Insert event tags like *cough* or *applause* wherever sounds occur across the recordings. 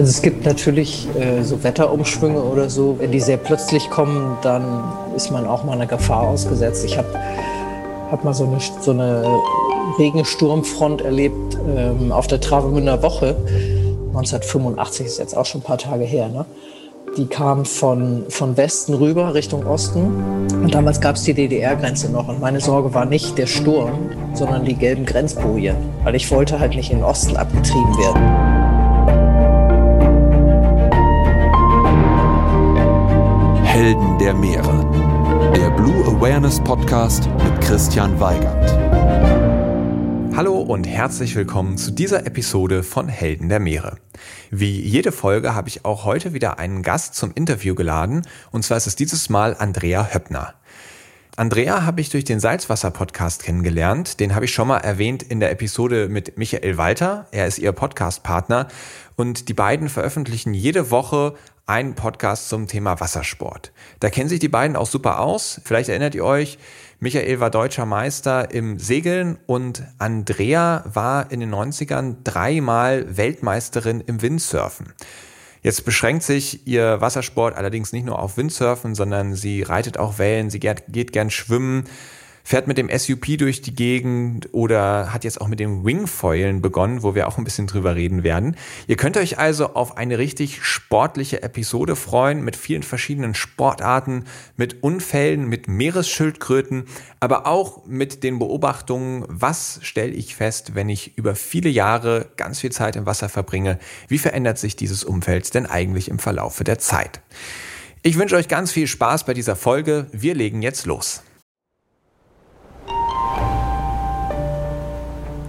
Also es gibt natürlich äh, so Wetterumschwünge oder so. Wenn die sehr plötzlich kommen, dann ist man auch mal einer Gefahr ausgesetzt. Ich habe hab mal so eine, so eine Regensturmfront erlebt ähm, auf der Travemünder Woche. 1985 ist jetzt auch schon ein paar Tage her. Ne? Die kam von, von Westen rüber Richtung Osten. Und damals gab es die DDR-Grenze noch. Und meine Sorge war nicht der Sturm, sondern die gelben Grenzbojen. Weil ich wollte halt nicht in den Osten abgetrieben werden. Der Meere. Der Blue Awareness Podcast mit Christian Weigand. Hallo und herzlich willkommen zu dieser Episode von Helden der Meere. Wie jede Folge habe ich auch heute wieder einen Gast zum Interview geladen, und zwar ist es dieses Mal Andrea Höppner. Andrea habe ich durch den Salzwasser-Podcast kennengelernt. Den habe ich schon mal erwähnt in der Episode mit Michael Walter. Er ist ihr Podcast-Partner. Und die beiden veröffentlichen jede Woche einen Podcast zum Thema Wassersport. Da kennen sich die beiden auch super aus. Vielleicht erinnert ihr euch, Michael war deutscher Meister im Segeln und Andrea war in den 90ern dreimal Weltmeisterin im Windsurfen. Jetzt beschränkt sich ihr Wassersport allerdings nicht nur auf Windsurfen, sondern sie reitet auch Wellen, sie geht, geht gern schwimmen, fährt mit dem SUP durch die Gegend oder hat jetzt auch mit dem Wingfoilen begonnen, wo wir auch ein bisschen drüber reden werden. Ihr könnt euch also auf eine richtig sportliche Episode freuen mit vielen verschiedenen Sportarten, mit Unfällen, mit Meeresschildkröten, aber auch mit den Beobachtungen, was stelle ich fest, wenn ich über viele Jahre ganz viel Zeit im Wasser verbringe, wie verändert sich dieses Umfeld denn eigentlich im Verlaufe der Zeit. Ich wünsche euch ganz viel Spaß bei dieser Folge. Wir legen jetzt los.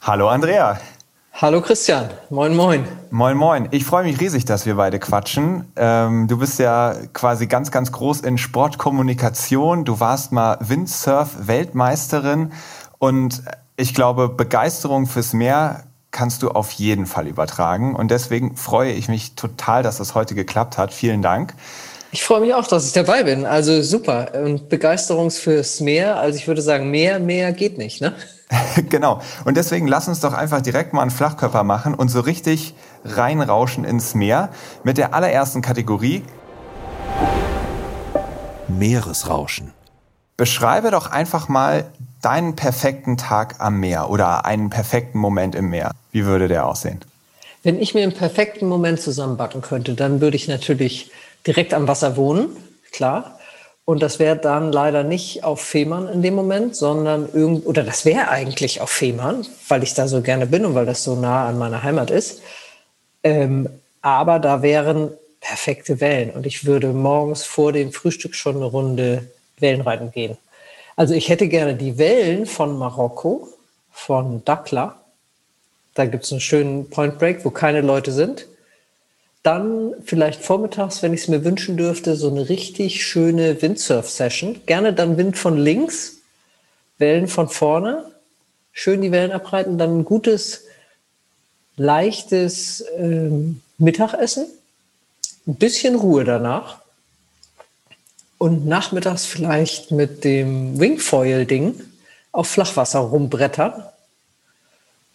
Hallo Andrea. Hallo Christian, moin moin. Moin moin. Ich freue mich riesig, dass wir beide quatschen. Ähm, du bist ja quasi ganz, ganz groß in Sportkommunikation. Du warst mal Windsurf-Weltmeisterin und ich glaube, Begeisterung fürs Meer kannst du auf jeden Fall übertragen. Und deswegen freue ich mich total, dass das heute geklappt hat. Vielen Dank. Ich freue mich auch, dass ich dabei bin. Also super. Und Begeisterung fürs Meer. Also ich würde sagen, mehr, mehr geht nicht, ne? *laughs* genau. Und deswegen lass uns doch einfach direkt mal einen Flachkörper machen und so richtig reinrauschen ins Meer mit der allerersten Kategorie. Meeresrauschen. Beschreibe doch einfach mal deinen perfekten Tag am Meer oder einen perfekten Moment im Meer. Wie würde der aussehen? Wenn ich mir einen perfekten Moment zusammenbacken könnte, dann würde ich natürlich direkt am Wasser wohnen, klar. Und das wäre dann leider nicht auf Fehmarn in dem Moment, sondern irgend, oder das wäre eigentlich auf Fehmarn, weil ich da so gerne bin und weil das so nah an meiner Heimat ist. Ähm, aber da wären perfekte Wellen und ich würde morgens vor dem Frühstück schon eine Runde Wellenreiten gehen. Also ich hätte gerne die Wellen von Marokko, von Dakla. Da gibt es einen schönen Point Break, wo keine Leute sind. Dann vielleicht vormittags, wenn ich es mir wünschen dürfte, so eine richtig schöne Windsurf-Session. Gerne dann Wind von links, Wellen von vorne, schön die Wellen abreiten, dann ein gutes, leichtes ähm, Mittagessen, ein bisschen Ruhe danach und nachmittags vielleicht mit dem Wingfoil-Ding auf Flachwasser rumbrettern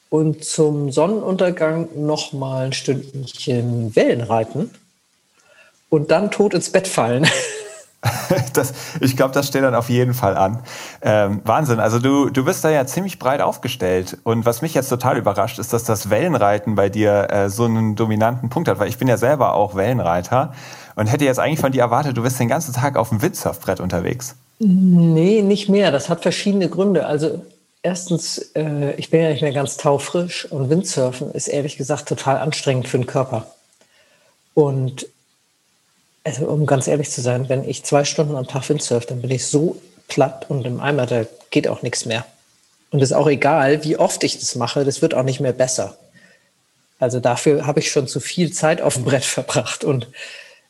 und zum Sonnenuntergang noch mal ein Stündchen Wellen reiten und dann tot ins Bett fallen. *laughs* das, ich glaube, das steht dann auf jeden Fall an. Ähm, Wahnsinn. Also du, du bist da ja ziemlich breit aufgestellt. Und was mich jetzt total überrascht, ist, dass das Wellenreiten bei dir äh, so einen dominanten Punkt hat. Weil ich bin ja selber auch Wellenreiter und hätte jetzt eigentlich von dir erwartet, du bist den ganzen Tag auf dem Windsurfbrett unterwegs. Nee, nicht mehr. Das hat verschiedene Gründe. Also erstens, äh, ich bin ja nicht mehr ganz taufrisch und Windsurfen ist ehrlich gesagt total anstrengend für den Körper. Und also um ganz ehrlich zu sein, wenn ich zwei Stunden am Tag Windsurfe, dann bin ich so platt und im Eimer, da geht auch nichts mehr. Und es ist auch egal, wie oft ich das mache, das wird auch nicht mehr besser. Also dafür habe ich schon zu viel Zeit auf dem Brett verbracht. Und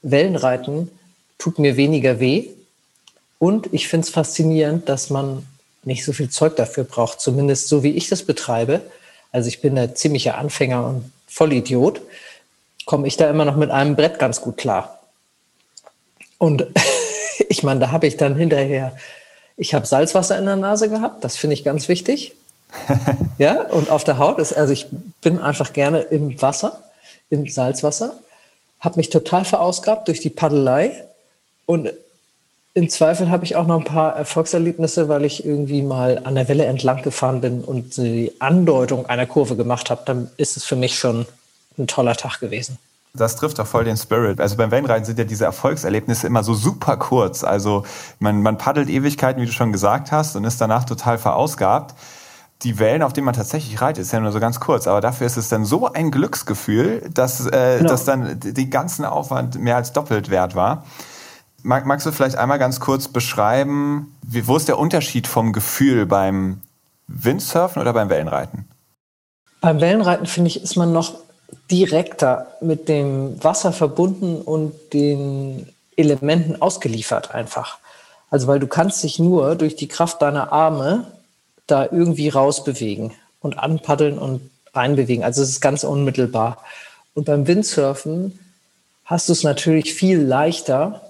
Wellenreiten tut mir weniger weh. Und ich finde es faszinierend, dass man nicht so viel Zeug dafür braucht, zumindest so wie ich das betreibe. Also ich bin ein ziemlicher Anfänger und Vollidiot, komme ich da immer noch mit einem Brett ganz gut klar. Und *laughs* ich meine, da habe ich dann hinterher, ich habe Salzwasser in der Nase gehabt, das finde ich ganz wichtig. *laughs* ja, und auf der Haut ist, also ich bin einfach gerne im Wasser, im Salzwasser, habe mich total verausgabt durch die Paddelei und im Zweifel habe ich auch noch ein paar Erfolgserlebnisse, weil ich irgendwie mal an der Welle entlang gefahren bin und die Andeutung einer Kurve gemacht habe. Dann ist es für mich schon ein toller Tag gewesen. Das trifft doch voll den Spirit. Also beim Wellenreiten sind ja diese Erfolgserlebnisse immer so super kurz. Also man, man paddelt Ewigkeiten, wie du schon gesagt hast, und ist danach total verausgabt. Die Wellen, auf denen man tatsächlich reitet, ist ja nur so ganz kurz. Aber dafür ist es dann so ein Glücksgefühl, dass, äh, genau. dass dann den ganzen Aufwand mehr als doppelt wert war. Mag, magst du vielleicht einmal ganz kurz beschreiben, wie, wo ist der Unterschied vom Gefühl beim Windsurfen oder beim Wellenreiten? Beim Wellenreiten, finde ich, ist man noch direkter mit dem Wasser verbunden und den Elementen ausgeliefert einfach. Also weil du kannst dich nur durch die Kraft deiner Arme da irgendwie rausbewegen und anpaddeln und reinbewegen. Also es ist ganz unmittelbar. Und beim Windsurfen hast du es natürlich viel leichter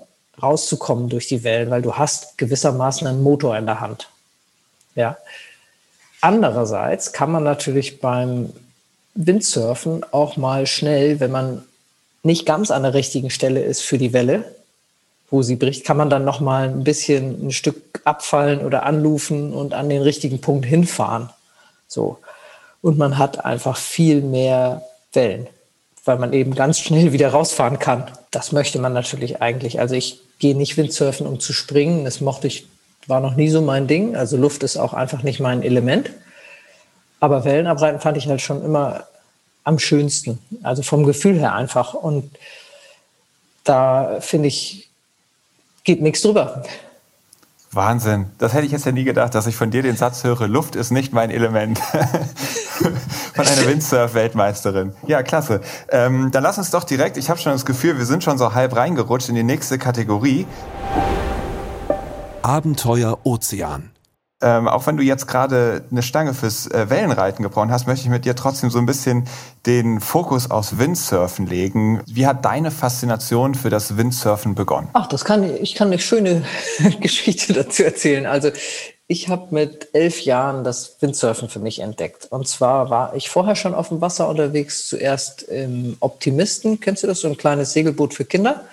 rauszukommen durch die Wellen, weil du hast gewissermaßen einen Motor in der Hand. Ja. Andererseits kann man natürlich beim Windsurfen auch mal schnell, wenn man nicht ganz an der richtigen Stelle ist für die Welle, wo sie bricht, kann man dann noch mal ein bisschen ein Stück abfallen oder anlufen und an den richtigen Punkt hinfahren. So. Und man hat einfach viel mehr Wellen, weil man eben ganz schnell *laughs* wieder rausfahren kann. Das möchte man natürlich eigentlich. Also ich gehe nicht Windsurfen, um zu springen. Das mochte ich, war noch nie so mein Ding. Also Luft ist auch einfach nicht mein Element. Aber Wellen abreiten fand ich halt schon immer am schönsten. Also vom Gefühl her einfach. Und da finde ich, geht nichts drüber. Wahnsinn. Das hätte ich jetzt ja nie gedacht, dass ich von dir den Satz höre, Luft ist nicht mein Element. *laughs* von einer Windsurf-Weltmeisterin. Ja, klasse. Ähm, dann lass uns doch direkt, ich habe schon das Gefühl, wir sind schon so halb reingerutscht in die nächste Kategorie. Abenteuer Ozean. Ähm, auch wenn du jetzt gerade eine Stange fürs äh, Wellenreiten gebrochen hast, möchte ich mit dir trotzdem so ein bisschen den Fokus aufs Windsurfen legen. Wie hat deine Faszination für das Windsurfen begonnen? Ach, das kann ich kann eine schöne *laughs* Geschichte dazu erzählen. Also ich habe mit elf Jahren das Windsurfen für mich entdeckt. Und zwar war ich vorher schon auf dem Wasser unterwegs, zuerst im Optimisten, kennst du das, so ein kleines Segelboot für Kinder.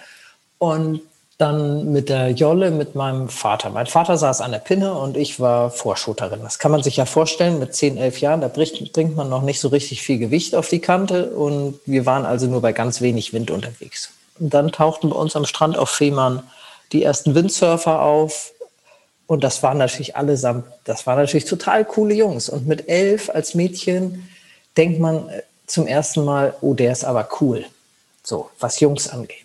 Und dann mit der Jolle mit meinem Vater. Mein Vater saß an der Pinne und ich war Vorschutterin. Das kann man sich ja vorstellen, mit 10, 11 Jahren, da bringt man noch nicht so richtig viel Gewicht auf die Kante und wir waren also nur bei ganz wenig Wind unterwegs. Und dann tauchten bei uns am Strand auf Fehmarn die ersten Windsurfer auf und das waren natürlich allesamt, das waren natürlich total coole Jungs. Und mit elf als Mädchen denkt man zum ersten Mal, oh, der ist aber cool. So, was Jungs angeht.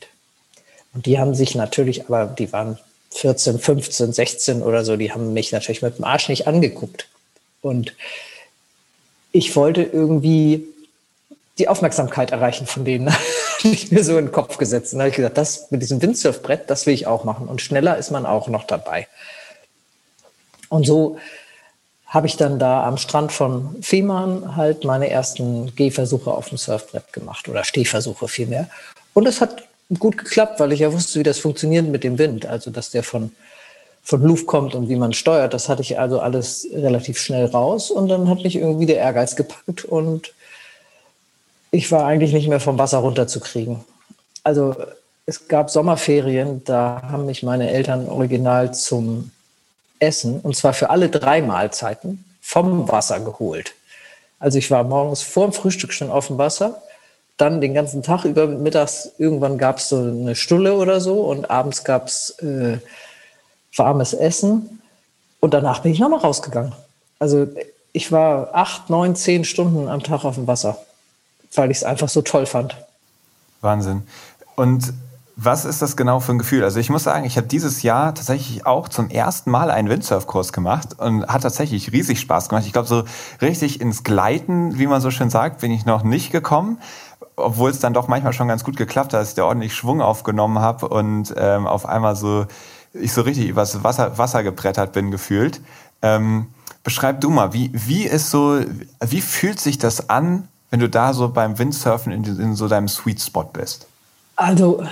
Und die haben sich natürlich, aber die waren 14, 15, 16 oder so, die haben mich natürlich mit dem Arsch nicht angeguckt. Und ich wollte irgendwie die Aufmerksamkeit erreichen von denen. *laughs* habe ich mir so in den Kopf gesetzt. Und habe ich gesagt, das mit diesem Windsurfbrett, das will ich auch machen. Und schneller ist man auch noch dabei. Und so habe ich dann da am Strand von Fehmarn halt meine ersten Gehversuche auf dem Surfbrett gemacht oder Stehversuche vielmehr. Und es hat gut geklappt, weil ich ja wusste, wie das funktioniert mit dem Wind. Also, dass der von, von Luft kommt und wie man steuert. Das hatte ich also alles relativ schnell raus. Und dann hat mich irgendwie der Ehrgeiz gepackt und ich war eigentlich nicht mehr vom Wasser runterzukriegen. Also, es gab Sommerferien, da haben mich meine Eltern original zum Essen, und zwar für alle drei Mahlzeiten, vom Wasser geholt. Also ich war morgens vor dem Frühstück schon auf dem Wasser, dann den ganzen Tag über mittags, irgendwann gab es so eine Stulle oder so und abends gab es äh, warmes Essen und danach bin ich nochmal rausgegangen. Also ich war acht, neun, zehn Stunden am Tag auf dem Wasser, weil ich es einfach so toll fand. Wahnsinn. Und was ist das genau für ein Gefühl? Also ich muss sagen, ich habe dieses Jahr tatsächlich auch zum ersten Mal einen Windsurfkurs gemacht und hat tatsächlich riesig Spaß gemacht. Ich glaube, so richtig ins Gleiten, wie man so schön sagt, bin ich noch nicht gekommen, obwohl es dann doch manchmal schon ganz gut geklappt hat, dass ich da ordentlich Schwung aufgenommen habe und ähm, auf einmal so ich so richtig übers Wasser, Wasser gebrettert bin gefühlt. Ähm, beschreib du mal, wie, wie ist so, wie fühlt sich das an, wenn du da so beim Windsurfen in, in so deinem Sweet Spot bist? Also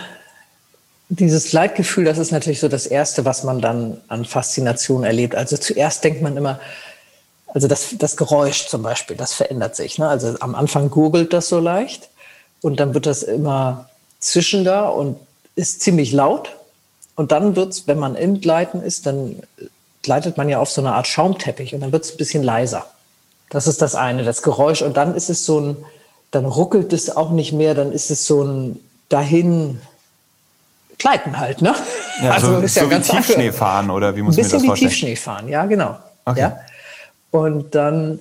dieses Leitgefühl, das ist natürlich so das Erste, was man dann an Faszination erlebt. Also zuerst denkt man immer, also das, das Geräusch zum Beispiel, das verändert sich. Ne? Also am Anfang gurgelt das so leicht und dann wird das immer zischender und ist ziemlich laut. Und dann wird es, wenn man im Gleiten ist, dann gleitet man ja auf so eine Art Schaumteppich und dann wird es ein bisschen leiser. Das ist das eine, das Geräusch. Und dann ist es so ein, dann ruckelt es auch nicht mehr, dann ist es so ein dahin Gleiten halt, ne? Ja, also so, ist ja so ganz wie Tiefschnee fahren oder wie muss man das vorstellen? Ein bisschen wie Tiefschnee fahren, ja, genau. Okay. Ja? Und dann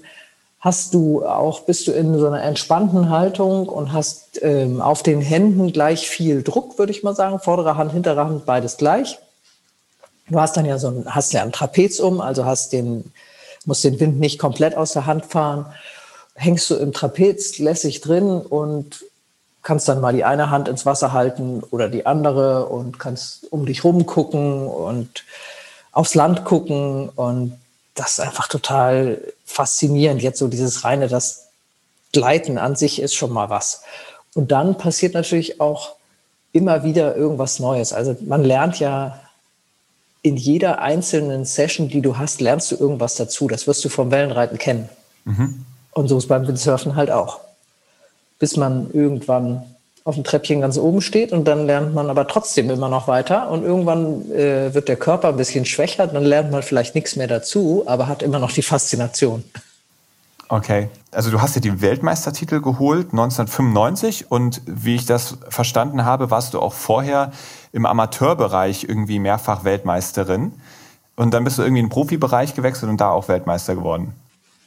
hast du auch, bist du in so einer entspannten Haltung und hast ähm, auf den Händen gleich viel Druck, würde ich mal sagen. Vordere Hand, hintere Hand, beides gleich. Du hast dann ja so ein, hast ja ein Trapez um, also hast den, musst den Wind nicht komplett aus der Hand fahren. Hängst du im Trapez lässig drin und kannst dann mal die eine Hand ins Wasser halten oder die andere und kannst um dich rum gucken und aufs Land gucken und das ist einfach total faszinierend. Jetzt so dieses reine, das Gleiten an sich ist schon mal was. Und dann passiert natürlich auch immer wieder irgendwas Neues. Also man lernt ja in jeder einzelnen Session, die du hast, lernst du irgendwas dazu. Das wirst du vom Wellenreiten kennen. Mhm. Und so ist beim Windsurfen halt auch bis man irgendwann auf dem Treppchen ganz oben steht und dann lernt man aber trotzdem immer noch weiter und irgendwann äh, wird der Körper ein bisschen schwächer, dann lernt man vielleicht nichts mehr dazu, aber hat immer noch die Faszination. Okay, also du hast dir die Weltmeistertitel geholt 1995 und wie ich das verstanden habe, warst du auch vorher im Amateurbereich irgendwie mehrfach Weltmeisterin und dann bist du irgendwie in den Profibereich gewechselt und da auch Weltmeister geworden.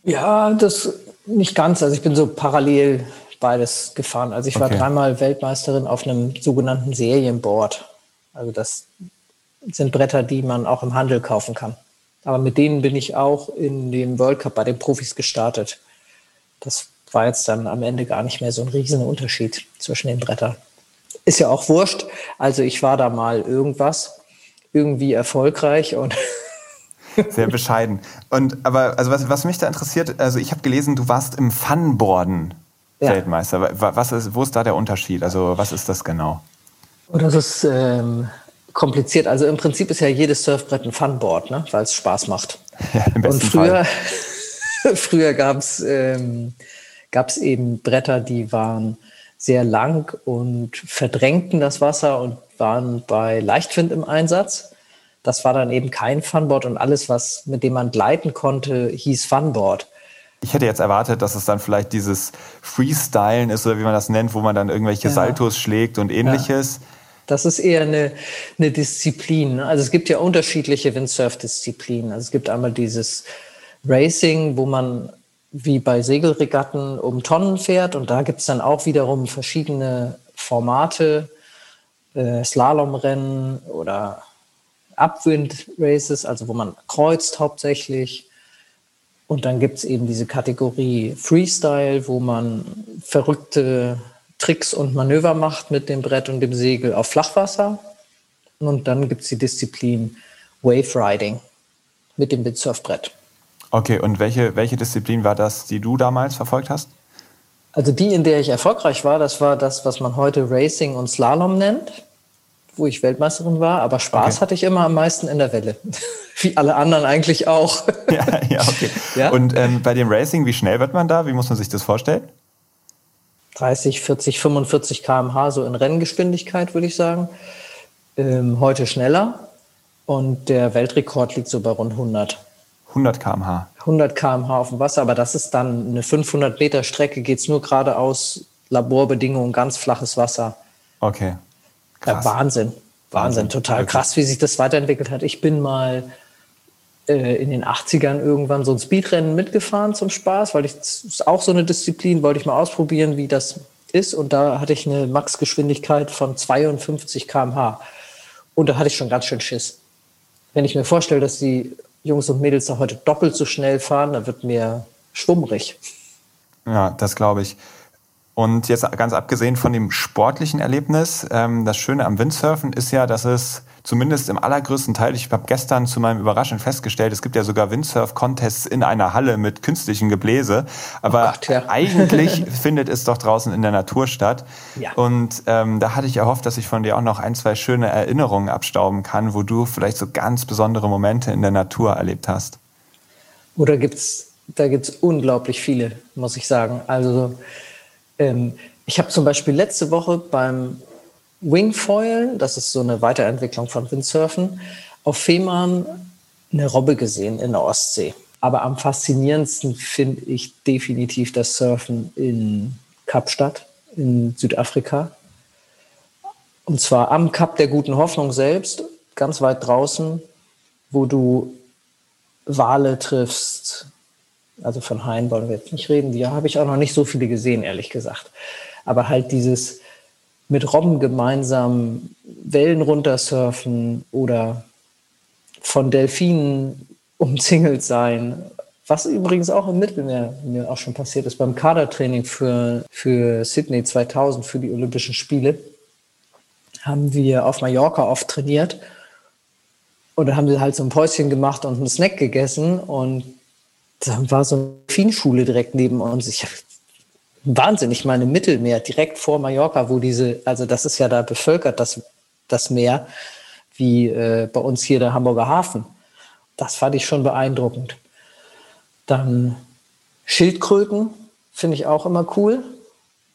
Ja, das nicht ganz. Also ich bin so parallel beides gefahren. Also ich war okay. dreimal Weltmeisterin auf einem sogenannten Serienboard. Also das sind Bretter, die man auch im Handel kaufen kann. Aber mit denen bin ich auch in dem World Cup bei den Profis gestartet. Das war jetzt dann am Ende gar nicht mehr so ein riesen Unterschied zwischen den Brettern. Ist ja auch wurscht. Also ich war da mal irgendwas, irgendwie erfolgreich und *laughs* sehr bescheiden. Und aber also was, was mich da interessiert, also ich habe gelesen, du warst im Funboarden ja. Weltmeister. Was ist, wo ist da der Unterschied? Also was ist das genau? Oh, das ist ähm, kompliziert. Also im Prinzip ist ja jedes Surfbrett ein Funboard, ne? weil es Spaß macht. *laughs* Ja, im besten Und früher, *laughs* früher gab es ähm, gab's eben Bretter, die waren sehr lang und verdrängten das Wasser und waren bei Leichtwind im Einsatz. Das war dann eben kein Funboard und alles, was mit dem man gleiten konnte, hieß Funboard. Ich hätte jetzt erwartet, dass es dann vielleicht dieses Freestylen ist oder wie man das nennt, wo man dann irgendwelche ja. Saltos schlägt und ähnliches. Ja. Das ist eher eine, eine Disziplin. Also es gibt ja unterschiedliche Windsurf-Disziplinen. Also es gibt einmal dieses Racing, wo man wie bei Segelregatten um Tonnen fährt und da gibt es dann auch wiederum verschiedene Formate, äh, Slalomrennen oder Upwind-Races, also wo man kreuzt hauptsächlich. Und dann gibt es eben diese Kategorie Freestyle, wo man verrückte Tricks und Manöver macht mit dem Brett und dem Segel auf Flachwasser. Und dann gibt es die Disziplin Wave Riding mit dem Windsurfbrett. Okay, und welche, welche Disziplin war das, die du damals verfolgt hast? Also die, in der ich erfolgreich war, das war das, was man heute Racing und Slalom nennt, wo ich Weltmeisterin war. Aber Spaß okay. hatte ich immer am meisten in der Welle. *laughs* wie alle anderen eigentlich auch. *laughs* ja, ja, okay. Ja? Und ähm, bei dem Racing, wie schnell wird man da? Wie muss man sich das vorstellen? 30, 40, 45 km/h, so in Renngeschwindigkeit, würde ich sagen. Ähm, heute schneller. Und der Weltrekord liegt so bei rund 100. 100 km/h. 100 km/h auf dem Wasser, aber das ist dann eine 500 Meter Strecke, geht es nur geradeaus, Laborbedingungen, ganz flaches Wasser. Okay. Ja, Wahnsinn. Wahnsinn, total okay. krass, wie sich das weiterentwickelt hat. Ich bin mal äh, in den 80ern irgendwann so ein Speedrennen mitgefahren zum Spaß, weil ich ist auch so eine Disziplin, wollte ich mal ausprobieren, wie das ist. Und da hatte ich eine Maxgeschwindigkeit von 52 km/h. Und da hatte ich schon ganz schön Schiss. Wenn ich mir vorstelle, dass die Jungs und Mädels da heute doppelt so schnell fahren, dann wird mir schwummrig. Ja, das glaube ich. Und jetzt ganz abgesehen von dem sportlichen Erlebnis, ähm, das Schöne am Windsurfen ist ja, dass es zumindest im allergrößten Teil, ich habe gestern zu meinem Überraschung festgestellt, es gibt ja sogar Windsurf-Contests in einer Halle mit künstlichem Gebläse. Aber Gott, ja. *laughs* *laughs* eigentlich findet es doch draußen in der Natur statt. Ja. Und ähm, da hatte ich erhofft, dass ich von dir auch noch ein, zwei schöne Erinnerungen abstauben kann, wo du vielleicht so ganz besondere Momente in der Natur erlebt hast. Oder gibt's, da gibt's unglaublich viele, muss ich sagen. Also ähm, ich habe zum Beispiel letzte Woche beim Wingfoil, das ist so eine Weiterentwicklung von Windsurfen, auf Fehmarn eine Robbe gesehen in der Ostsee. Aber am faszinierendsten finde ich definitiv das Surfen in Kapstadt in Südafrika. Und zwar am Kap der Guten Hoffnung selbst, ganz weit draußen, wo du Wale triffst, also von Haien wollen wir jetzt nicht reden. Die habe ich auch noch nicht so viele gesehen, ehrlich gesagt. Aber halt dieses mit Robben gemeinsam Wellen runtersurfen oder von Delfinen umzingelt sein. Was übrigens auch im Mittelmeer mir auch schon passiert ist beim Kadertraining für, für Sydney 2000, für die Olympischen Spiele, haben wir auf Mallorca oft trainiert. Und da haben sie halt so ein Päuschen gemacht und einen Snack gegessen. Und da war so eine Fienschule direkt neben uns. Ich Wahnsinn, ich meine Mittelmeer, direkt vor Mallorca, wo diese, also das ist ja da bevölkert, das, das Meer, wie äh, bei uns hier der Hamburger Hafen. Das fand ich schon beeindruckend. Dann Schildkröten finde ich auch immer cool.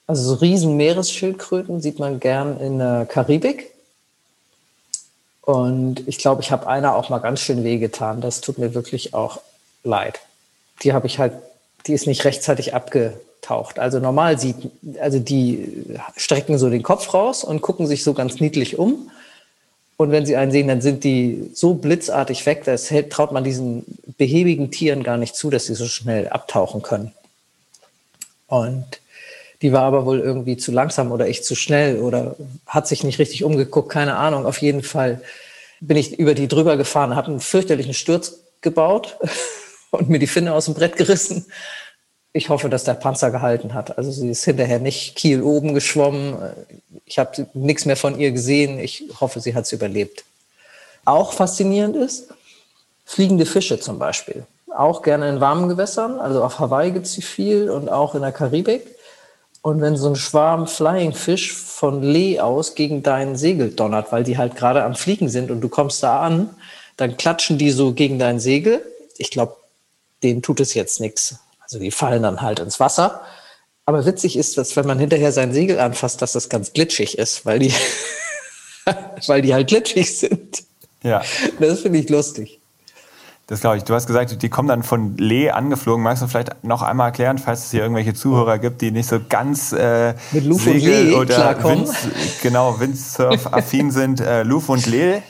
Also so riesen Meeresschildkröten sieht man gern in der Karibik. Und ich glaube, ich habe einer auch mal ganz schön wehgetan. Das tut mir wirklich auch leid die habe ich halt, die ist nicht rechtzeitig abgetaucht. Also normal sieht, also die strecken so den Kopf raus und gucken sich so ganz niedlich um. Und wenn sie einen sehen, dann sind die so blitzartig weg, das traut man diesen behäbigen Tieren gar nicht zu, dass sie so schnell abtauchen können. Und die war aber wohl irgendwie zu langsam oder ich zu schnell oder hat sich nicht richtig umgeguckt, keine Ahnung. Auf jeden Fall bin ich über die drüber gefahren, habe einen fürchterlichen Sturz gebaut *laughs* und mir die Finne aus dem Brett gerissen. Ich hoffe, dass der Panzer gehalten hat. Also sie ist hinterher nicht Kiel oben geschwommen. Ich habe nichts mehr von ihr gesehen. Ich hoffe, sie hat es überlebt. Auch faszinierend ist, fliegende Fische zum Beispiel. Auch gerne in warmen Gewässern. Also auf Hawaii gibt es sie viel und auch in der Karibik. Und wenn so ein Schwarm Flying Fish von Lee aus gegen dein Segel donnert, weil die halt gerade am Fliegen sind und du kommst da an, dann klatschen die so gegen dein Segel. Ich glaube, denen tut es jetzt nichts. Also die fallen dann halt ins Wasser. Aber witzig ist, dass wenn man hinterher sein Segel anfasst, dass das ganz glitschig ist, weil die, *laughs* weil die halt glitschig sind. Ja. Das finde ich lustig. Das glaube ich. Du hast gesagt, die kommen dann von Lee angeflogen. Magst du vielleicht noch einmal erklären, falls es hier irgendwelche Zuhörer gibt, die nicht so ganz äh, Segel oder Wind, genau Windsurf-affin *laughs* sind? Äh, Luf und Lee.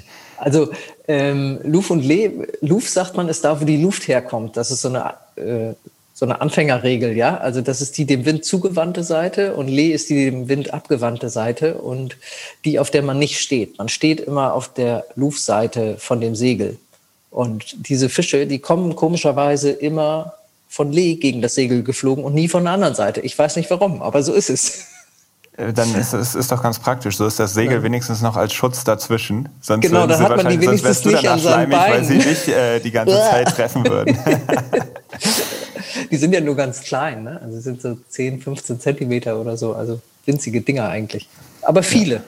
Also ähm, Luf und Lee, Luf sagt man, ist da, wo die Luft herkommt. Das ist so eine, äh, so eine Anfängerregel, ja. Also das ist die dem Wind zugewandte Seite und Lee ist die dem Wind abgewandte Seite und die, auf der man nicht steht. Man steht immer auf der Luf-Seite von dem Segel. Und diese Fische, die kommen komischerweise immer von Lee gegen das Segel geflogen und nie von der anderen Seite. Ich weiß nicht warum, aber so ist es. Äh, dann ist es ist doch ganz praktisch. So ist das Segel ja. wenigstens noch als Schutz dazwischen. Sonst genau, dann hat man die wenigstens nicht an seinen Beinen. weil sie nicht äh, die ganze *laughs* Zeit treffen würden. *laughs* Die sind ja nur ganz klein, ne? Also sind so 10, 15 Zentimeter oder so, also winzige Dinger eigentlich. Aber viele.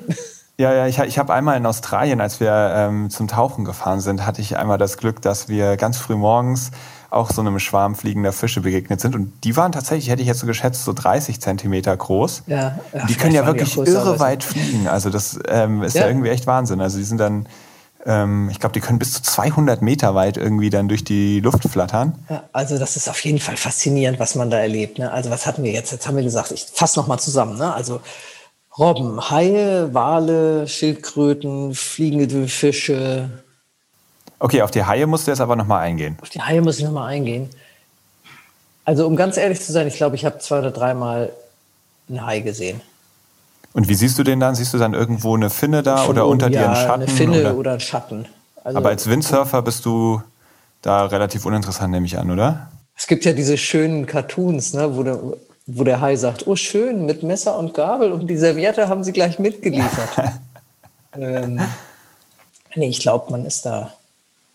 Ja, ja, ich, ich habe einmal in Australien, als wir ähm, zum Tauchen gefahren sind, hatte ich einmal das Glück, dass wir ganz früh morgens auch so einem Schwarm fliegender Fische begegnet sind. Und die waren tatsächlich, hätte ich jetzt so geschätzt, so 30 Zentimeter groß. Ja, ja die können ja wirklich irre weit fliegen. Also das ähm, ist ja. ja. irgendwie echt Wahnsinn. Also die sind dann, ähm, ich glaube, die können bis zu 200 Meter weit irgendwie dann durch die Luft flattern. Ja, also das ist auf jeden Fall faszinierend, was man da erlebt. Ne? Also was hatten wir jetzt? Jetzt haben wir gesagt, ich fasse nochmal zusammen. Ne? Also Robben, Haie, Wale, Schildkröten, fliegende Fische, Okay, auf die Haie musst du jetzt aber nochmal eingehen. Auf die Haie muss ich nochmal eingehen. Also, um ganz ehrlich zu sein, ich glaube, ich habe zwei oder dreimal einen Hai gesehen. Und wie siehst du den dann? Siehst du dann irgendwo eine Finne da Von oder unter ja, dir einen Schatten? Eine Finne oder, oder einen Schatten. Also, aber als Windsurfer bist du da relativ uninteressant, nehme ich an, oder? Es gibt ja diese schönen Cartoons, ne, wo, der, wo der Hai sagt, oh schön, mit Messer und Gabel und die Serviette haben sie gleich mitgeliefert. *laughs* ähm, nee, ich glaube, man ist da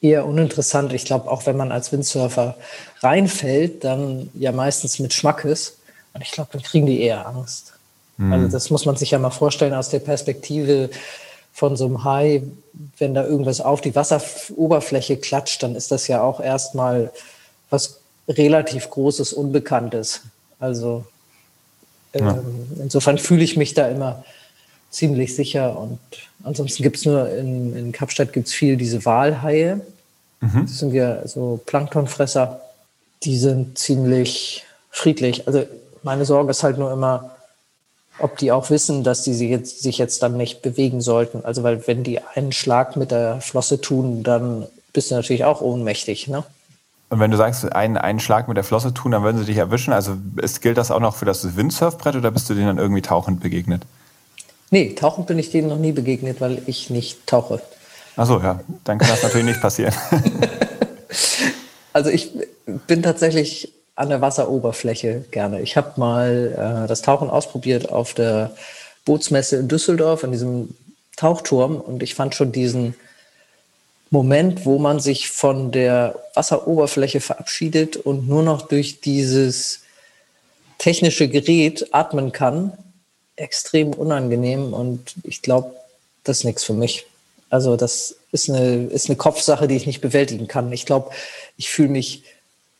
eher uninteressant. Ich glaube, auch wenn man als Windsurfer reinfällt, dann ja meistens mit Schmackes. Und ich glaube, dann kriegen die eher Angst. Mhm. Also das muss man sich ja mal vorstellen aus der Perspektive von so einem Hai. Wenn da irgendwas auf die Wasseroberfläche klatscht, dann ist das ja auch erstmal was relativ Großes, Unbekanntes. Also ja. ähm, insofern fühle ich mich da immer ziemlich sicher. Und ansonsten gibt es nur in, in Kapstadt gibt's viel diese Walhaie. Mhm. Das sind ja so Planktonfresser. Die sind ziemlich friedlich. Also meine Sorge ist halt nur immer, ob die auch wissen, dass die sich jetzt, sich jetzt dann nicht bewegen sollten. Also weil wenn die einen Schlag mit der Flosse tun, dann bist du natürlich auch ohnmächtig. Ne? Und wenn du sagst, einen, einen Schlag mit der Flosse tun, dann würden sie dich erwischen. Also ist, gilt das auch noch für das Windsurfbrett oder bist du denen dann irgendwie tauchend begegnet? Nee, tauchen bin ich denen noch nie begegnet, weil ich nicht tauche. Achso, ja, dann kann das natürlich nicht passieren. *laughs* also ich bin tatsächlich an der Wasseroberfläche gerne. Ich habe mal äh, das Tauchen ausprobiert auf der Bootsmesse in Düsseldorf, in diesem Tauchturm. Und ich fand schon diesen Moment, wo man sich von der Wasseroberfläche verabschiedet und nur noch durch dieses technische Gerät atmen kann, extrem unangenehm und ich glaube, das ist nichts für mich. Also das ist eine, ist eine Kopfsache, die ich nicht bewältigen kann. Ich glaube, ich fühle mich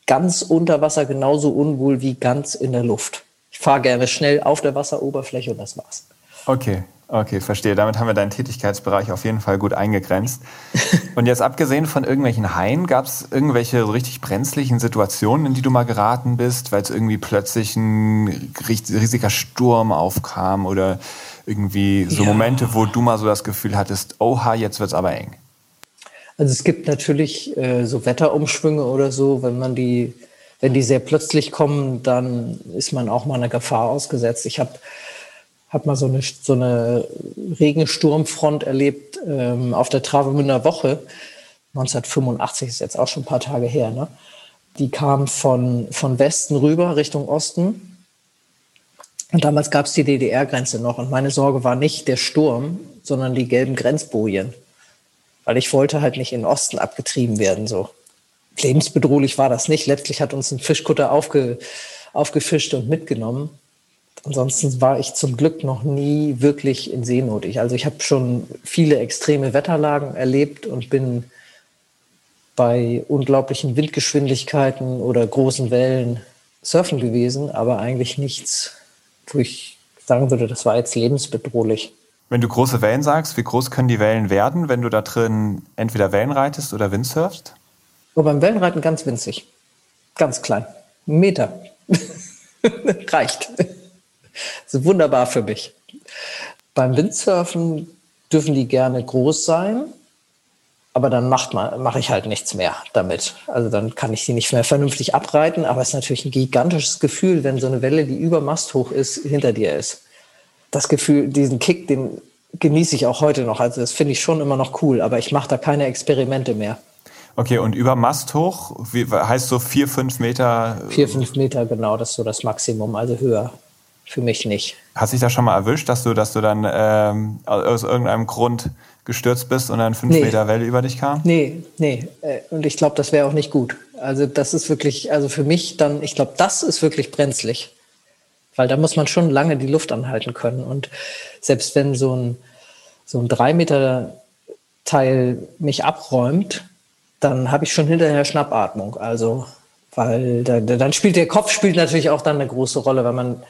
ganz unter Wasser genauso unwohl wie ganz in der Luft. Ich fahre gerne schnell auf der Wasseroberfläche und das war's. Okay, Okay, verstehe. Damit haben wir deinen Tätigkeitsbereich auf jeden Fall gut eingegrenzt. *laughs* Und jetzt abgesehen von irgendwelchen Haien, gab es irgendwelche so richtig brenzlichen Situationen, in die du mal geraten bist, weil es irgendwie plötzlich ein riesiger Sturm aufkam oder irgendwie so ja. Momente, wo du mal so das Gefühl hattest, oha, jetzt wird's aber eng. Also es gibt natürlich äh, so Wetterumschwünge oder so, wenn man die, wenn die sehr plötzlich kommen, dann ist man auch mal einer Gefahr ausgesetzt. Ich habe habe mal so eine, so eine Regensturmfront erlebt ähm, auf der Travemünder Woche. 1985 ist jetzt auch schon ein paar Tage her. Ne? Die kam von, von Westen rüber Richtung Osten. Und damals gab es die DDR-Grenze noch. Und meine Sorge war nicht der Sturm, sondern die gelben Grenzbojen. Weil ich wollte halt nicht in den Osten abgetrieben werden. So lebensbedrohlich war das nicht. Letztlich hat uns ein Fischkutter aufge, aufgefischt und mitgenommen. Ansonsten war ich zum Glück noch nie wirklich in Seenot. Ich, also ich habe schon viele extreme Wetterlagen erlebt und bin bei unglaublichen Windgeschwindigkeiten oder großen Wellen surfen gewesen, aber eigentlich nichts, wo ich sagen würde, das war jetzt lebensbedrohlich. Wenn du große Wellen sagst, wie groß können die Wellen werden, wenn du da drin entweder Wellen reitest oder Windsurfst? Oh, beim Wellenreiten ganz winzig. Ganz klein. Ein Meter. *laughs* Reicht. Das ist wunderbar für mich. Beim Windsurfen dürfen die gerne groß sein, aber dann macht man, mache ich halt nichts mehr damit. Also dann kann ich sie nicht mehr vernünftig abreiten, aber es ist natürlich ein gigantisches Gefühl, wenn so eine Welle, die über Mast hoch ist, hinter dir ist. Das Gefühl, diesen Kick, den genieße ich auch heute noch. Also das finde ich schon immer noch cool, aber ich mache da keine Experimente mehr. Okay, und über Mast hoch, wie, heißt so vier, fünf Meter? Vier, fünf Meter, genau, das ist so das Maximum, also höher für mich nicht. Hast dich da schon mal erwischt, dass du, dass du dann ähm, aus irgendeinem Grund gestürzt bist und dann fünf nee. Meter Welle über dich kam? Nee, nee. Äh, und ich glaube, das wäre auch nicht gut. Also das ist wirklich, also für mich dann, ich glaube, das ist wirklich brenzlig. Weil da muss man schon lange die Luft anhalten können. Und selbst wenn so ein, so ein drei Meter Teil mich abräumt, dann habe ich schon hinterher Schnappatmung. Also, weil da, dann spielt der Kopf spielt natürlich auch dann eine große Rolle. Wenn man,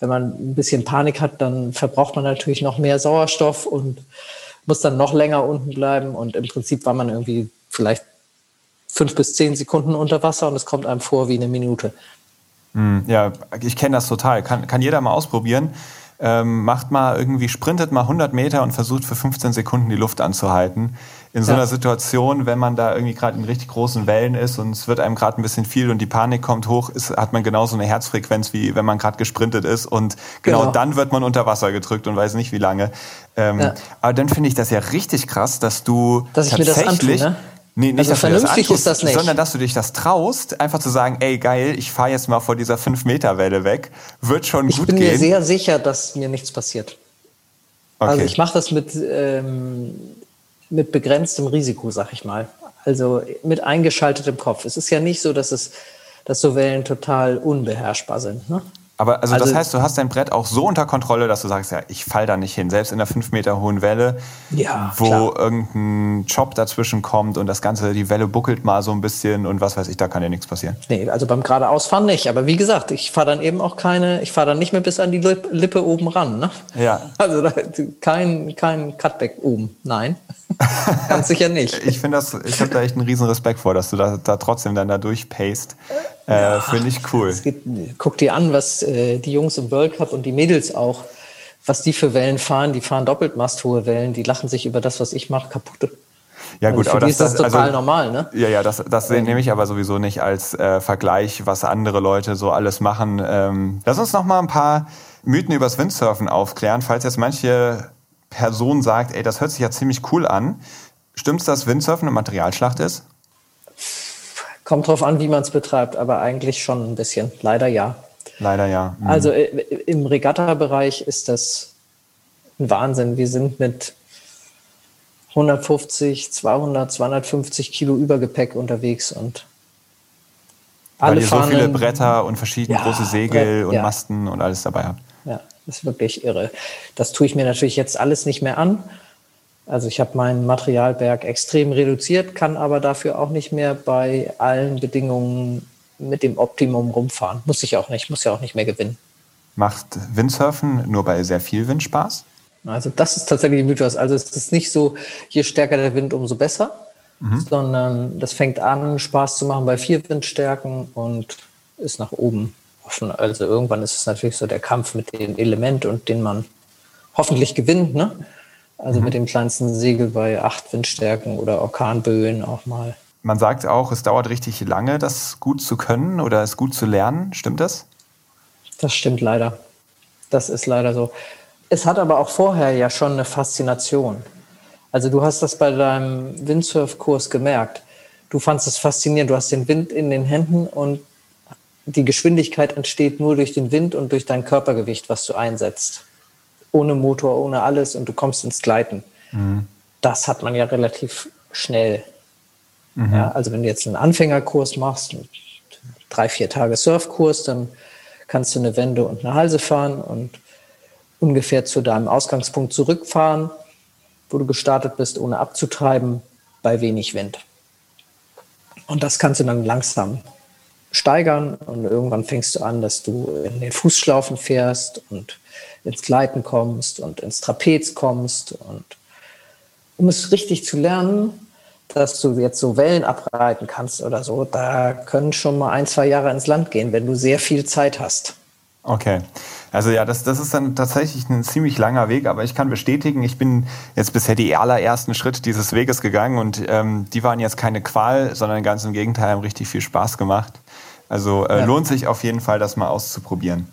wenn man ein bisschen Panik hat, dann verbraucht man natürlich noch mehr Sauerstoff und muss dann noch länger unten bleiben. Und im Prinzip war man irgendwie vielleicht fünf bis zehn Sekunden unter Wasser und es kommt einem vor wie eine Minute. Hm, ja, ich kenne das total. Kann, kann jeder mal ausprobieren. Ähm, macht mal irgendwie, sprintet mal 100 Meter und versucht für 15 Sekunden die Luft anzuhalten. In so einer Situation, wenn man da irgendwie gerade in richtig großen Wellen ist und es wird einem gerade ein bisschen viel und die Panik kommt hoch, ist, hat man genauso eine Herzfrequenz, wie wenn man gerade gesprintet ist. Und genau, genau, dann wird man unter Wasser gedrückt und weiß nicht wie lange. Ähm, ja. Aber dann finde ich das ja richtig krass, dass du dass ich tatsächlich ne? Nee, nicht, also dass vernünftig du das ist das nicht. sondern dass du dich das traust, einfach zu sagen, ey geil, ich fahre jetzt mal vor dieser 5-Meter-Welle weg, wird schon ich gut gehen. Ich bin mir sehr sicher, dass mir nichts passiert. Also okay. Also ich mache das mit, ähm, mit begrenztem Risiko, sag ich mal. Also mit eingeschaltetem Kopf. Es ist ja nicht so, dass es, dass so Wellen total unbeherrschbar sind. Ne? Aber also, also, das heißt, du hast dein Brett auch so unter Kontrolle, dass du sagst, ja, ich fall da nicht hin. Selbst in der fünf Meter hohen Welle, ja, wo klar. irgendein Job dazwischen kommt und das Ganze, die Welle buckelt mal so ein bisschen und was weiß ich, da kann dir nichts passieren. Nee, also beim geradeausfahren nicht. Aber wie gesagt, ich fahre dann eben auch keine, ich fahre dann nicht mehr bis an die Lippe oben ran. Ne? Ja. Also da, kein, kein Cutback oben. Nein. *laughs* Ganz sicher nicht. ich finde das, ich habe da echt einen riesen Respekt vor, dass du da, da trotzdem dann da durchpaced. Äh, ja, Finde ich cool. Gibt, guck dir an, was äh, die Jungs im World Cup und die Mädels auch, was die für Wellen fahren. Die fahren doppelt masthohe Wellen. Die lachen sich über das, was ich mache, kaputt. Ja also gut, aber das, ist das, das total also, normal, ne? Ja, ja, das, das ähm. nehme ich aber sowieso nicht als äh, Vergleich, was andere Leute so alles machen. Ähm, lass uns noch mal ein paar Mythen übers Windsurfen aufklären, falls jetzt manche Person sagt, ey, das hört sich ja ziemlich cool an. Stimmt's, dass Windsurfen eine Materialschlacht ist? Kommt drauf an, wie man es betreibt, aber eigentlich schon ein bisschen. Leider ja. Leider ja. Mhm. Also äh, im Regatta-Bereich ist das ein Wahnsinn. Wir sind mit 150, 200, 250 Kilo Übergepäck unterwegs und alle Weil ihr so viele Bretter und verschiedene ja, große Segel Brett, und ja. Masten und alles dabei habt. Ja, das ist wirklich irre. Das tue ich mir natürlich jetzt alles nicht mehr an. Also ich habe meinen Materialberg extrem reduziert, kann aber dafür auch nicht mehr bei allen Bedingungen mit dem Optimum rumfahren. Muss ich auch nicht, muss ja auch nicht mehr gewinnen. Macht Windsurfen nur bei sehr viel Wind Spaß? Also das ist tatsächlich Mythos. Also es ist nicht so, je stärker der Wind, umso besser, mhm. sondern das fängt an, Spaß zu machen bei vier Windstärken und ist nach oben offen. Also irgendwann ist es natürlich so der Kampf mit dem Element und den man hoffentlich gewinnt. Ne? Also mhm. mit dem kleinsten Segel bei acht Windstärken oder Orkanböen auch mal. Man sagt auch, es dauert richtig lange, das gut zu können oder es gut zu lernen. Stimmt das? Das stimmt leider. Das ist leider so. Es hat aber auch vorher ja schon eine Faszination. Also du hast das bei deinem Windsurfkurs gemerkt. Du fandest es faszinierend. Du hast den Wind in den Händen und die Geschwindigkeit entsteht nur durch den Wind und durch dein Körpergewicht, was du einsetzt ohne Motor, ohne alles und du kommst ins Gleiten. Mhm. Das hat man ja relativ schnell. Mhm. Ja, also wenn du jetzt einen Anfängerkurs machst, drei, vier Tage Surfkurs, dann kannst du eine Wende und eine Halse fahren und ungefähr zu deinem Ausgangspunkt zurückfahren, wo du gestartet bist, ohne abzutreiben, bei wenig Wind. Und das kannst du dann langsam steigern und irgendwann fängst du an, dass du in den Fußschlaufen fährst und ins Gleiten kommst und ins Trapez kommst. Und um es richtig zu lernen, dass du jetzt so Wellen abreiten kannst oder so, da können schon mal ein, zwei Jahre ins Land gehen, wenn du sehr viel Zeit hast. Okay. Also ja, das, das ist dann tatsächlich ein ziemlich langer Weg, aber ich kann bestätigen, ich bin jetzt bisher die allerersten Schritte dieses Weges gegangen und ähm, die waren jetzt keine Qual, sondern ganz im Gegenteil, haben richtig viel Spaß gemacht. Also äh, ja. lohnt sich auf jeden Fall, das mal auszuprobieren.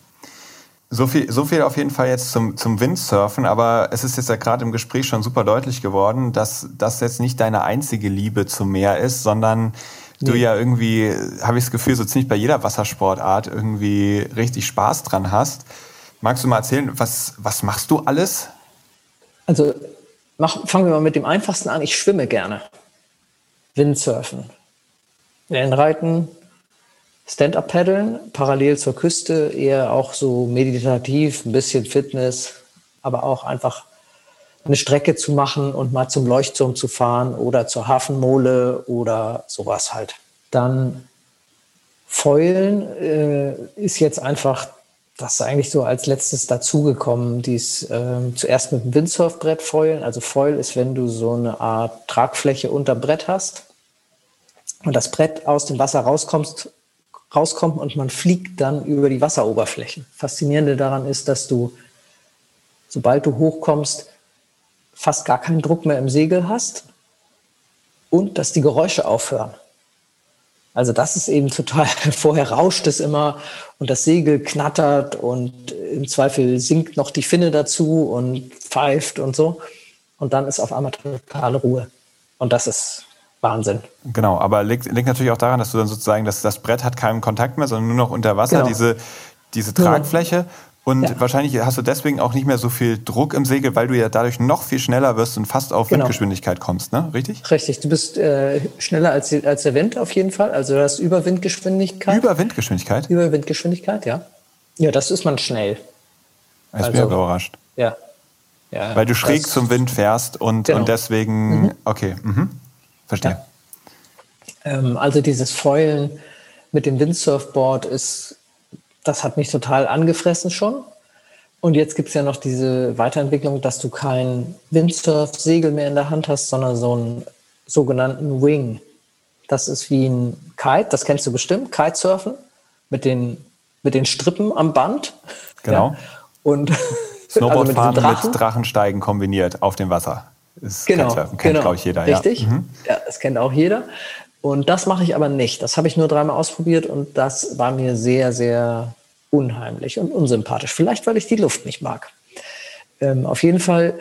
So viel, so viel auf jeden Fall jetzt zum, zum Windsurfen, aber es ist jetzt ja gerade im Gespräch schon super deutlich geworden, dass das jetzt nicht deine einzige Liebe zum Meer ist, sondern nee. du ja irgendwie, habe ich das Gefühl, so ziemlich bei jeder Wassersportart irgendwie richtig Spaß dran hast. Magst du mal erzählen, was, was machst du alles? Also mach, fangen wir mal mit dem einfachsten an. Ich schwimme gerne. Windsurfen. Wellenreiten, Stand-up-Paddeln, parallel zur Küste, eher auch so meditativ, ein bisschen Fitness, aber auch einfach eine Strecke zu machen und mal zum Leuchtturm zu fahren oder zur Hafenmole oder sowas halt. Dann Fäulen äh, ist jetzt einfach, das ist eigentlich so als letztes dazugekommen, dies äh, zuerst mit dem Windsurfbrett fäulen. Also Foil ist, wenn du so eine Art Tragfläche unter Brett hast und das Brett aus dem Wasser rauskommst, rauskommt und man fliegt dann über die Wasseroberflächen. Faszinierende daran ist, dass du, sobald du hochkommst, fast gar keinen Druck mehr im Segel hast und dass die Geräusche aufhören. Also das ist eben total, *laughs* vorher rauscht es immer und das Segel knattert und im Zweifel sinkt noch die Finne dazu und pfeift und so. Und dann ist auf einmal totale Ruhe. Und das ist Wahnsinn. Genau, aber liegt, liegt natürlich auch daran, dass du dann sozusagen, dass das Brett hat keinen Kontakt mehr, sondern nur noch unter Wasser, genau. diese, diese Tragfläche. Und ja. wahrscheinlich hast du deswegen auch nicht mehr so viel Druck im Segel, weil du ja dadurch noch viel schneller wirst und fast auf genau. Windgeschwindigkeit kommst, ne? Richtig? Richtig. Du bist äh, schneller als, als der Wind auf jeden Fall. Also du hast Überwindgeschwindigkeit. Überwindgeschwindigkeit? Überwindgeschwindigkeit, ja. Ja, das ist man schnell. Ich also, bin überrascht. Ja. ja. Weil du schräg zum Wind fährst und, genau. und deswegen, mhm. okay, mhm. Verstehe. Ja. Ähm, also dieses Foilen mit dem Windsurfboard ist das hat mich total angefressen schon. Und jetzt gibt es ja noch diese Weiterentwicklung, dass du kein Windsurf-Segel mehr in der Hand hast, sondern so einen sogenannten Wing. Das ist wie ein Kite, das kennst du bestimmt, Kitesurfen mit den, mit den Strippen am Band. Genau. Ja. Und Snowboardfahren *laughs* also mit, mit, Drachensteigen kombiniert auf dem Wasser. Ist genau, Kitesurfen, kennt, genau. glaube ich, jeder. Richtig, ja. Mhm. ja, das kennt auch jeder. Und das mache ich aber nicht. Das habe ich nur dreimal ausprobiert und das war mir sehr, sehr unheimlich und unsympathisch. Vielleicht, weil ich die Luft nicht mag. Ähm, auf jeden Fall,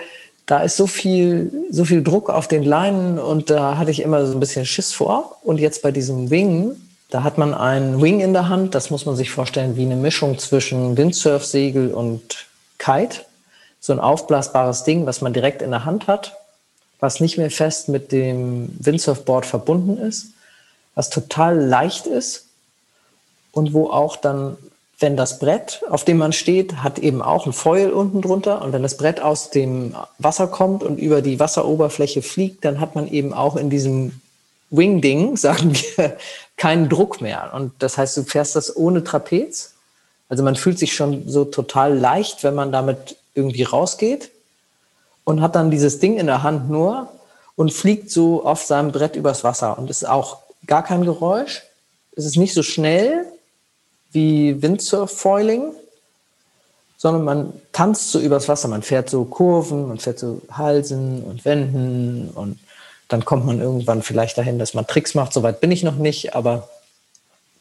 da ist so viel, so viel Druck auf den Leinen und da hatte ich immer so ein bisschen Schiss vor. Und jetzt bei diesem Wing, da hat man einen Wing in der Hand. Das muss man sich vorstellen wie eine Mischung zwischen Windsurfsegel und Kite. So ein aufblasbares Ding, was man direkt in der Hand hat, was nicht mehr fest mit dem Windsurfboard verbunden ist, was total leicht ist und wo auch dann wenn das Brett, auf dem man steht, hat eben auch ein Foil unten drunter und wenn das Brett aus dem Wasser kommt und über die Wasseroberfläche fliegt, dann hat man eben auch in diesem Wing-Ding, *laughs* sagen wir, keinen Druck mehr. Und das heißt, du fährst das ohne Trapez. Also man fühlt sich schon so total leicht, wenn man damit irgendwie rausgeht und hat dann dieses Ding in der Hand nur und fliegt so auf seinem Brett übers Wasser und ist auch gar kein Geräusch. Es ist nicht so schnell, wie Windsurf-Foiling, sondern man tanzt so übers Wasser. Man fährt so Kurven, man fährt so Halsen und Wänden und dann kommt man irgendwann vielleicht dahin, dass man Tricks macht. Soweit bin ich noch nicht, aber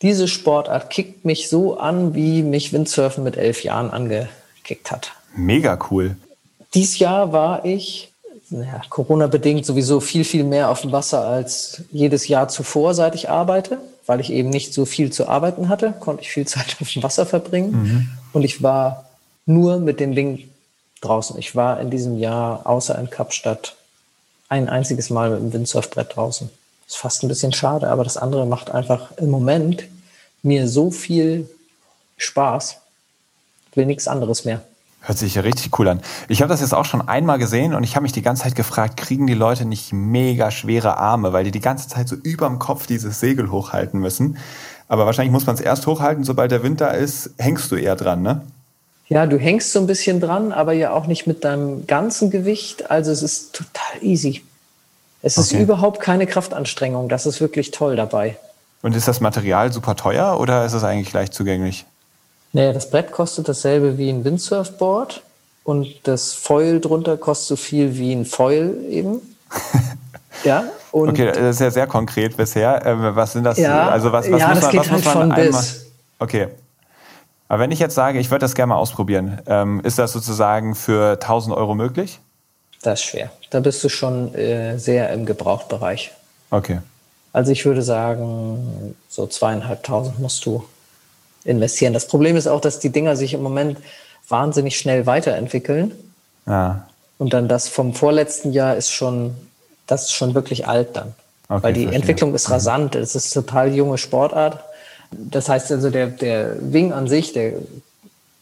diese Sportart kickt mich so an, wie mich Windsurfen mit elf Jahren angekickt hat. Mega cool. Dies Jahr war ich, naja, Corona-bedingt sowieso viel, viel mehr auf dem Wasser als jedes Jahr zuvor, seit ich arbeite weil ich eben nicht so viel zu arbeiten hatte, konnte ich viel *laughs* Zeit auf dem Wasser verbringen. Mhm. Und ich war nur mit dem Ding draußen. Ich war in diesem Jahr außer in Kapstadt ein einziges Mal mit dem Windsurfbrett draußen. Ist fast ein bisschen schade, aber das andere macht einfach im Moment mir so viel Spaß. will nichts anderes mehr. Hört sich ja richtig cool an. Ich habe das jetzt auch schon einmal gesehen und ich habe mich die ganze Zeit gefragt, kriegen die Leute nicht mega schwere Arme, weil die die ganze Zeit so überm Kopf dieses Segel hochhalten müssen. Aber wahrscheinlich muss man es erst hochhalten, sobald der Wind da ist, hängst du eher dran, ne? Ja, du hängst so ein bisschen dran, aber ja auch nicht mit deinem ganzen Gewicht. Also es ist total easy. Es ist okay. überhaupt keine Kraftanstrengung. Das ist wirklich toll dabei. Und ist das Material super teuer oder ist es eigentlich leicht zugänglich? Naja, das Brett kostet dasselbe wie ein Windsurfboard und das Foil drunter kostet so viel wie ein Foil eben. *laughs* ja. Und okay, das ist ja sehr konkret bisher. Ähm, was sind das? Ja, also was, was ja, muss das man, geht was halt muss man von einmal? Bis. Okay. Aber wenn ich jetzt sage, ich würde das gerne mal ausprobieren, ähm, ist das sozusagen für 1000 Euro möglich? Das ist schwer. Da bist du schon äh, sehr im Gebrauchtbereich. Okay. Also ich würde sagen, so zweieinhalbtausend musst du investieren. Das Problem ist auch, dass die Dinger sich im Moment wahnsinnig schnell weiterentwickeln. Ja. Und dann das vom vorletzten Jahr ist schon, das ist schon wirklich alt dann. Okay, Weil die verstehe. Entwicklung ist mhm. rasant. Es ist total junge Sportart. Das heißt also, der, der Wing an sich, der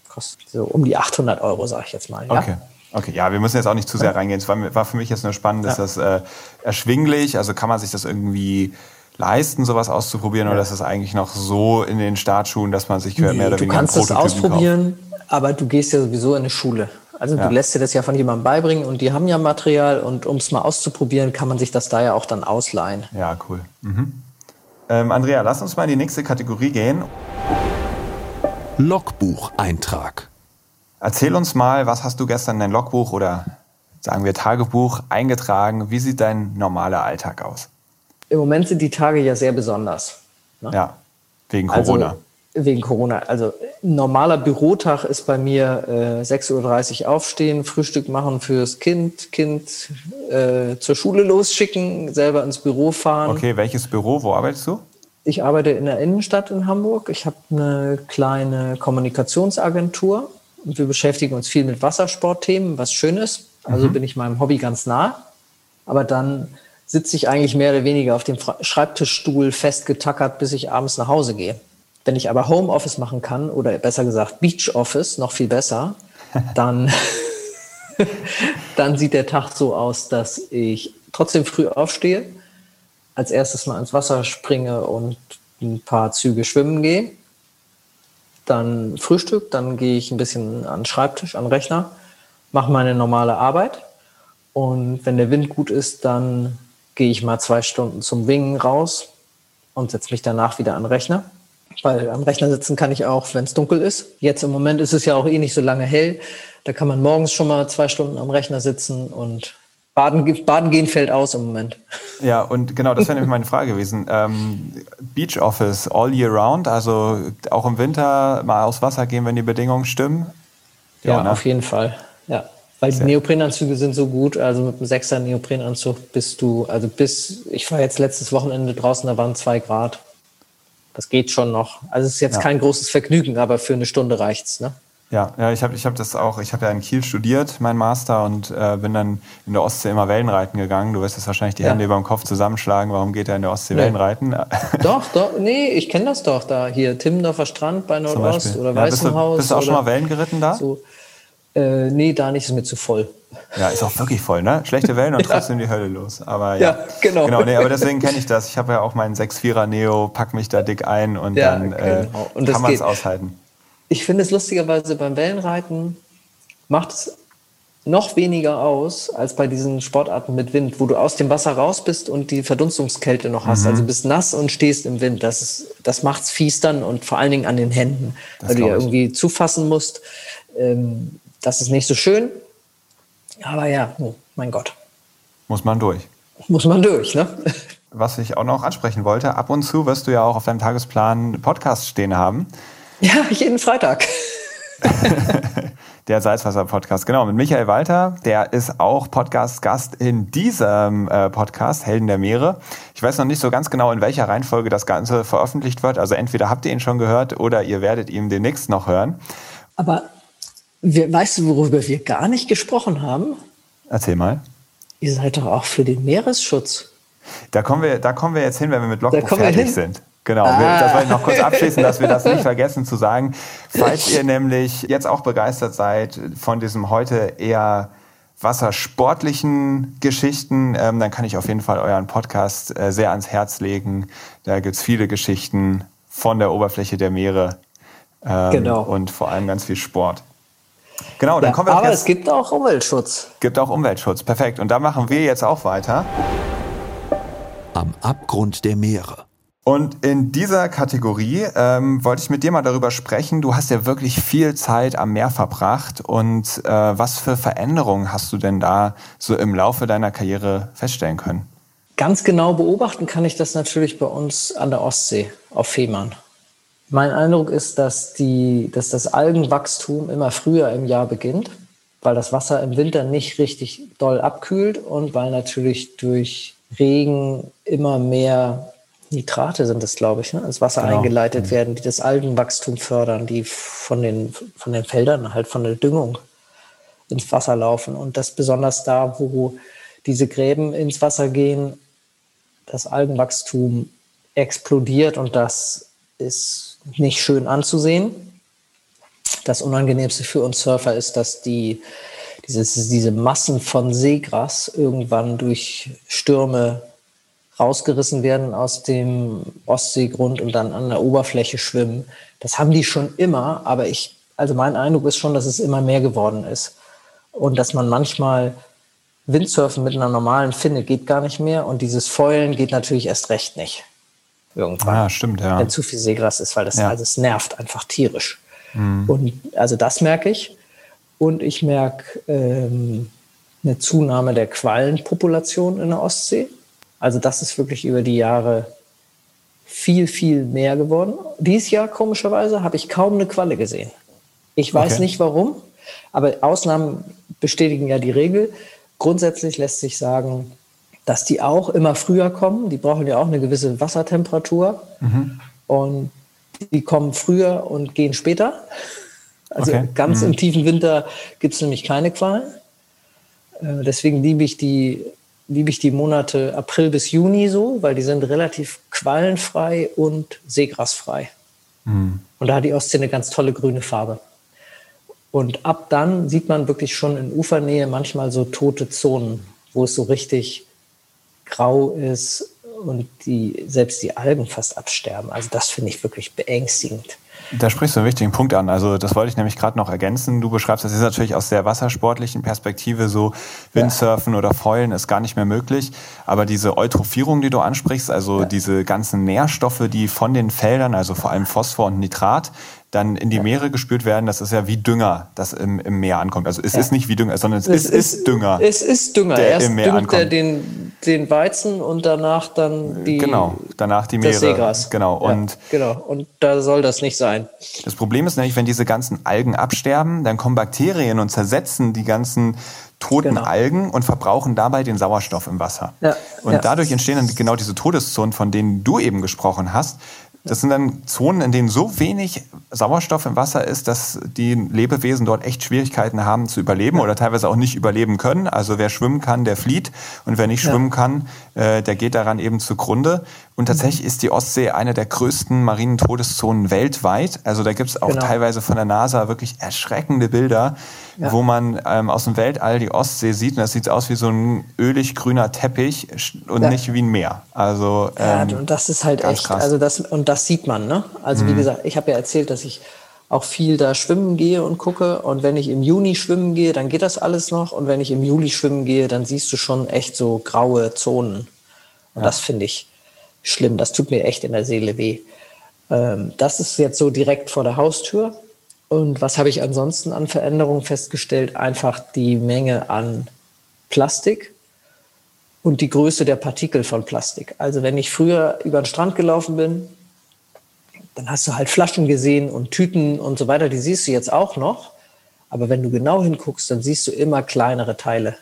kostet so um die 800 Euro, sage ich jetzt mal. Ja? Okay. Okay, ja, wir müssen jetzt auch nicht zu sehr reingehen. Es war, war für mich jetzt nur spannend, ist das äh, erschwinglich? Also kann man sich das irgendwie leisten, sowas auszuprobieren, ja. oder ist das eigentlich noch so in den Startschuhen, dass man sich mehr nee, oder weniger Du kannst es ausprobieren, kauft? aber du gehst ja sowieso in eine Schule. Also ja. du lässt dir das ja von jemandem beibringen und die haben ja Material und um es mal auszuprobieren, kann man sich das da ja auch dann ausleihen. Ja, cool. Mhm. Ähm, Andrea, lass uns mal in die nächste Kategorie gehen. Logbucheintrag. Erzähl uns mal, was hast du gestern in dein Logbuch oder sagen wir Tagebuch eingetragen? Wie sieht dein normaler Alltag aus? Im Moment sind die Tage ja sehr besonders. Ne? Ja, wegen also Corona. Also, wegen Corona. Also normaler Bürotag ist bei mir äh, 6.30 Uhr aufstehen, Frühstück machen fürs Kind, Kind äh, zur Schule losschicken, selber ins Büro fahren. Okay, welches Büro? Wo arbeitest du? Ich arbeite in der Innenstadt in Hamburg. Ich habe eine kleine Kommunikationsagentur und wir beschäftigen uns viel mit Wassersportthemen, was schön ist. Also mhm. bin ich meinem Hobby ganz nah. Aber dann sitze ich eigentlich mehr oder weniger auf dem Schreibtischstuhl festgetackert, bis ich abends nach Hause gehe. Wenn ich aber Homeoffice machen kann oder besser gesagt Beach Office, noch viel besser, *laughs* dann, dann sieht der Tag so aus, dass ich trotzdem früh aufstehe, als erstes mal ins Wasser springe und ein paar Züge schwimmen gehe. Dann Frühstück, dann gehe ich ein bisschen an den Schreibtisch, an den Rechner, mache meine normale Arbeit. Und wenn der Wind gut ist, dann gehe ich mal zwei Stunden zum Wingen raus und setze mich danach wieder an den Rechner. Weil am Rechner sitzen kann ich auch, wenn es dunkel ist. Jetzt im Moment ist es ja auch eh nicht so lange hell. Da kann man morgens schon mal zwei Stunden am Rechner sitzen und Baden, Baden gehen fällt aus im Moment. Ja, und genau, das wäre nämlich meine Frage gewesen. *laughs* Ähm, Beach Office all year round, also auch im Winter mal aufs Wasser gehen, wenn die Bedingungen stimmen? Ja, ja ne? auf jeden Fall. Ja. Weil die Neoprenanzüge sind so gut, also mit einem sechser Neoprenanzug bist du, also bis, ich war jetzt letztes Wochenende draußen, da waren zwei Grad. Das geht schon noch. Also es ist jetzt ja. kein großes Vergnügen, aber für eine Stunde reicht's, ne? Ja, ja, ich habe ich hab das auch, ich habe ja in Kiel studiert, mein Master, und äh, bin dann in der Ostsee immer Wellenreiten gegangen. Du wirst jetzt wahrscheinlich die ja. Hände über dem Kopf zusammenschlagen. Warum geht er in der Ostsee nee. Wellenreiten? *laughs* Doch, doch, nee, ich kenne das doch da. Hier Timmendorfer Strand bei Nordost oder ja, Weißenhaus. Bist du, bist du auch schon mal Wellen geritten da? So. Äh, nee, da nicht, ist mir zu voll. Ja, ist auch wirklich voll, ne? Schlechte *laughs* Wellen und trotzdem ja. die Hölle los. Aber ja, ja genau. genau nee, aber deswegen kenne ich das. Ich habe ja auch meinen 6-4er Neo, pack mich da dick ein und ja, dann äh, genau. und kann man es aushalten. Ich finde es lustigerweise beim Wellenreiten macht es noch weniger aus als bei diesen Sportarten mit Wind, wo du aus dem Wasser raus bist und die Verdunstungskälte noch hast. Mhm. Also bist nass und stehst im Wind. Das, ist, das macht's fies dann und vor allen Dingen an den Händen, das weil du ja irgendwie zufassen musst. Ähm, das ist nicht so schön. Aber ja, oh, mein Gott. Muss man durch. Muss man durch, ne? *laughs* Was ich auch noch ansprechen wollte, ab und zu wirst du ja auch auf deinem Tagesplan Podcasts stehen haben. Ja, jeden Freitag. *laughs* der Salzwasser-Podcast, genau, mit Michael Walter. Der ist auch Podcast-Gast in diesem äh, Podcast, Helden der Meere. Ich weiß noch nicht so ganz genau, in welcher Reihenfolge das Ganze veröffentlicht wird. Also entweder habt ihr ihn schon gehört oder ihr werdet ihn demnächst noch hören. Aber wir, weißt du, worüber wir gar nicht gesprochen haben? Erzähl mal. Ihr seid doch auch für den Meeresschutz. Da kommen wir, da kommen wir jetzt hin, wenn wir mit Logbuch fertig sind. Genau, ah. das wollte ich noch kurz *laughs* abschließen, dass wir das nicht vergessen zu sagen. Falls ihr nämlich jetzt auch begeistert seid von diesem heute eher wassersportlichen Geschichten, ähm, dann kann ich auf jeden Fall euren Podcast äh, sehr ans Herz legen. Da gibt's viele Geschichten von der Oberfläche der Meere ähm, genau. und vor allem ganz viel Sport. Genau, dann ja, kommen wir Aber jetzt, es gibt auch Umweltschutz. Gibt auch Umweltschutz, perfekt. Und da machen wir jetzt auch weiter. Am Abgrund der Meere. Und in dieser Kategorie ähm, wollte ich mit dir mal darüber sprechen. Du hast ja wirklich viel Zeit am Meer verbracht. Und äh, was für Veränderungen hast du denn da so im Laufe deiner Karriere feststellen können? Ganz genau beobachten kann ich das natürlich bei uns an der Ostsee auf Fehmarn. Mein Eindruck ist, dass, die, dass das Algenwachstum immer früher im Jahr beginnt, weil das Wasser im Winter nicht richtig doll abkühlt und weil natürlich durch Regen immer mehr Nitrate sind es, glaube ich, ne, ins Wasser genau. eingeleitet mhm. werden, die das Algenwachstum fördern, die von den, von den Feldern halt von der Düngung ins Wasser laufen. Und das besonders da, wo diese Gräben ins Wasser gehen, das Algenwachstum explodiert und das ist nicht schön anzusehen. Das Unangenehmste für uns Surfer ist, dass die, dieses, diese Massen von Seegras irgendwann durch Stürme rausgerissen werden aus dem Ostseegrund und dann an der Oberfläche schwimmen. Das haben die schon immer, aber ich, also mein Eindruck ist schon, dass es immer mehr geworden ist. Und dass man manchmal Windsurfen mit einer normalen Finne geht gar nicht mehr und dieses Fäulen geht natürlich erst recht nicht. Irgendwann. Ja, stimmt, ja. Wenn zu viel Seegras ist, weil das, ja. also es nervt einfach tierisch. Mhm. Und also das merke ich. Und ich merke ähm, eine Zunahme der Quallenpopulation in der Ostsee. Also das ist wirklich über die Jahre viel, viel mehr geworden. Dieses Jahr, komischerweise, habe ich kaum eine Qualle gesehen. Ich weiß okay. nicht warum, aber Ausnahmen bestätigen ja die Regel. Grundsätzlich lässt sich sagen, dass die auch immer früher kommen. Die brauchen ja auch eine gewisse Wassertemperatur. Mhm. Und die kommen früher und gehen später. Also okay. ganz mhm. im tiefen Winter gibt es nämlich keine Qualen. Äh, deswegen liebe ich, die, liebe ich die Monate April bis Juni so, weil die sind relativ quallenfrei und seegrasfrei. Mhm. Und da hat die Ostsee eine ganz tolle grüne Farbe. Und ab dann sieht man wirklich schon in Ufernähe manchmal so tote Zonen, wo es so richtig grau ist und die, selbst die Algen fast absterben. Also das finde ich wirklich beängstigend. Da sprichst du einen wichtigen Punkt an. Also das wollte ich nämlich gerade noch ergänzen. Du beschreibst, das ist natürlich aus der wassersportlichen Perspektive so, Windsurfen ja. oder Foilen ist gar nicht mehr möglich. Aber diese Eutrophierung, die du ansprichst, also ja. diese ganzen Nährstoffe, die von den Feldern, also vor allem Phosphor und Nitrat, dann in die Meere gespült werden, das ist ja wie Dünger, das im, im Meer ankommt. Also es ja. ist nicht wie Dünger, sondern es, es ist, ist, Dünger. Es ist Dünger. Der Erst im Meer düngt ankommt. er den, den Weizen und danach dann die Genau, danach die Meere. Das Seegras. Genau. Ja, und genau. Und da soll das nicht sein. Das Problem ist nämlich, wenn diese ganzen Algen absterben, dann kommen Bakterien und zersetzen die ganzen toten genau. Algen und verbrauchen dabei den Sauerstoff im Wasser. Ja, und ja. dadurch entstehen dann genau diese Todeszonen, von denen du eben gesprochen hast, das sind dann Zonen, in denen so wenig Sauerstoff im Wasser ist, dass die Lebewesen dort echt Schwierigkeiten haben zu überleben ja. oder teilweise auch nicht überleben können. Also wer schwimmen kann, der flieht und wer nicht ja. schwimmen kann, äh, der geht daran eben zugrunde. Und tatsächlich mhm. ist die Ostsee eine der größten marinen Todeszonen weltweit. Also da gibt es auch genau. teilweise von der NASA wirklich erschreckende Bilder, ja. wo man ähm, aus dem Weltall die Ostsee sieht. Und das sieht aus wie so ein ölig grüner Teppich und nicht wie ein Meer. Also ähm, ja, und das ist halt echt. Krass. Also das und das sieht man, ne? Also mhm. wie gesagt, ich habe ja erzählt, dass ich auch viel da schwimmen gehe und gucke. Und wenn ich im Juni schwimmen gehe, dann geht das alles noch. Und wenn ich im Juli schwimmen gehe, dann siehst du schon echt so graue Zonen. Und ja. das finde ich schlimm. Das tut mir echt in der Seele weh. Ähm, das ist jetzt so direkt vor der Haustür. Und was habe ich ansonsten an Veränderungen festgestellt? Einfach die Menge an Plastik und die Größe der Partikel von Plastik. Also wenn ich früher über den Strand gelaufen bin, dann hast du halt Flaschen gesehen und Tüten und so weiter, die siehst du jetzt auch noch. Aber wenn du genau hinguckst, dann siehst du immer kleinere Teile.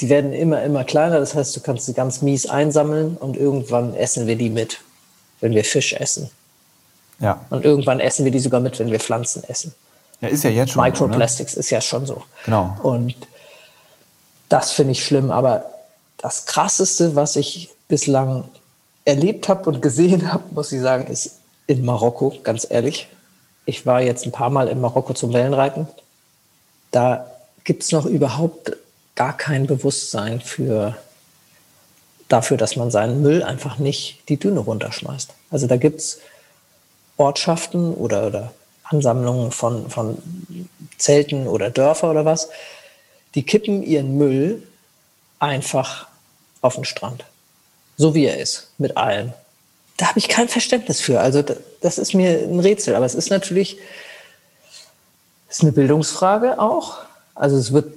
Die werden immer, immer kleiner. Das heißt, du kannst sie ganz mies einsammeln und irgendwann essen wir die mit, wenn wir Fisch essen. Ja. Und irgendwann essen wir die sogar mit, wenn wir Pflanzen essen. Ja, ist ja jetzt schon. Microplastics so, ne? ist ja schon so. Genau. Und das finde ich schlimm. Aber das Krasseste, was ich bislang erlebt habe und gesehen habe, muss ich sagen, ist in Marokko, ganz ehrlich. Ich war jetzt ein paar Mal in Marokko zum Wellenreiten. Da gibt es noch überhaupt gar kein Bewusstsein für dafür, dass man seinen Müll einfach nicht die Düne runterschmeißt. Also da gibt es Ortschaften oder, oder Ansammlungen von, von Zelten oder Dörfer oder was, die kippen ihren Müll einfach auf den Strand. So wie er ist, mit allem. Da habe ich kein Verständnis für. Also das ist mir ein Rätsel. Aber es ist natürlich ist eine Bildungsfrage auch. Also es wird,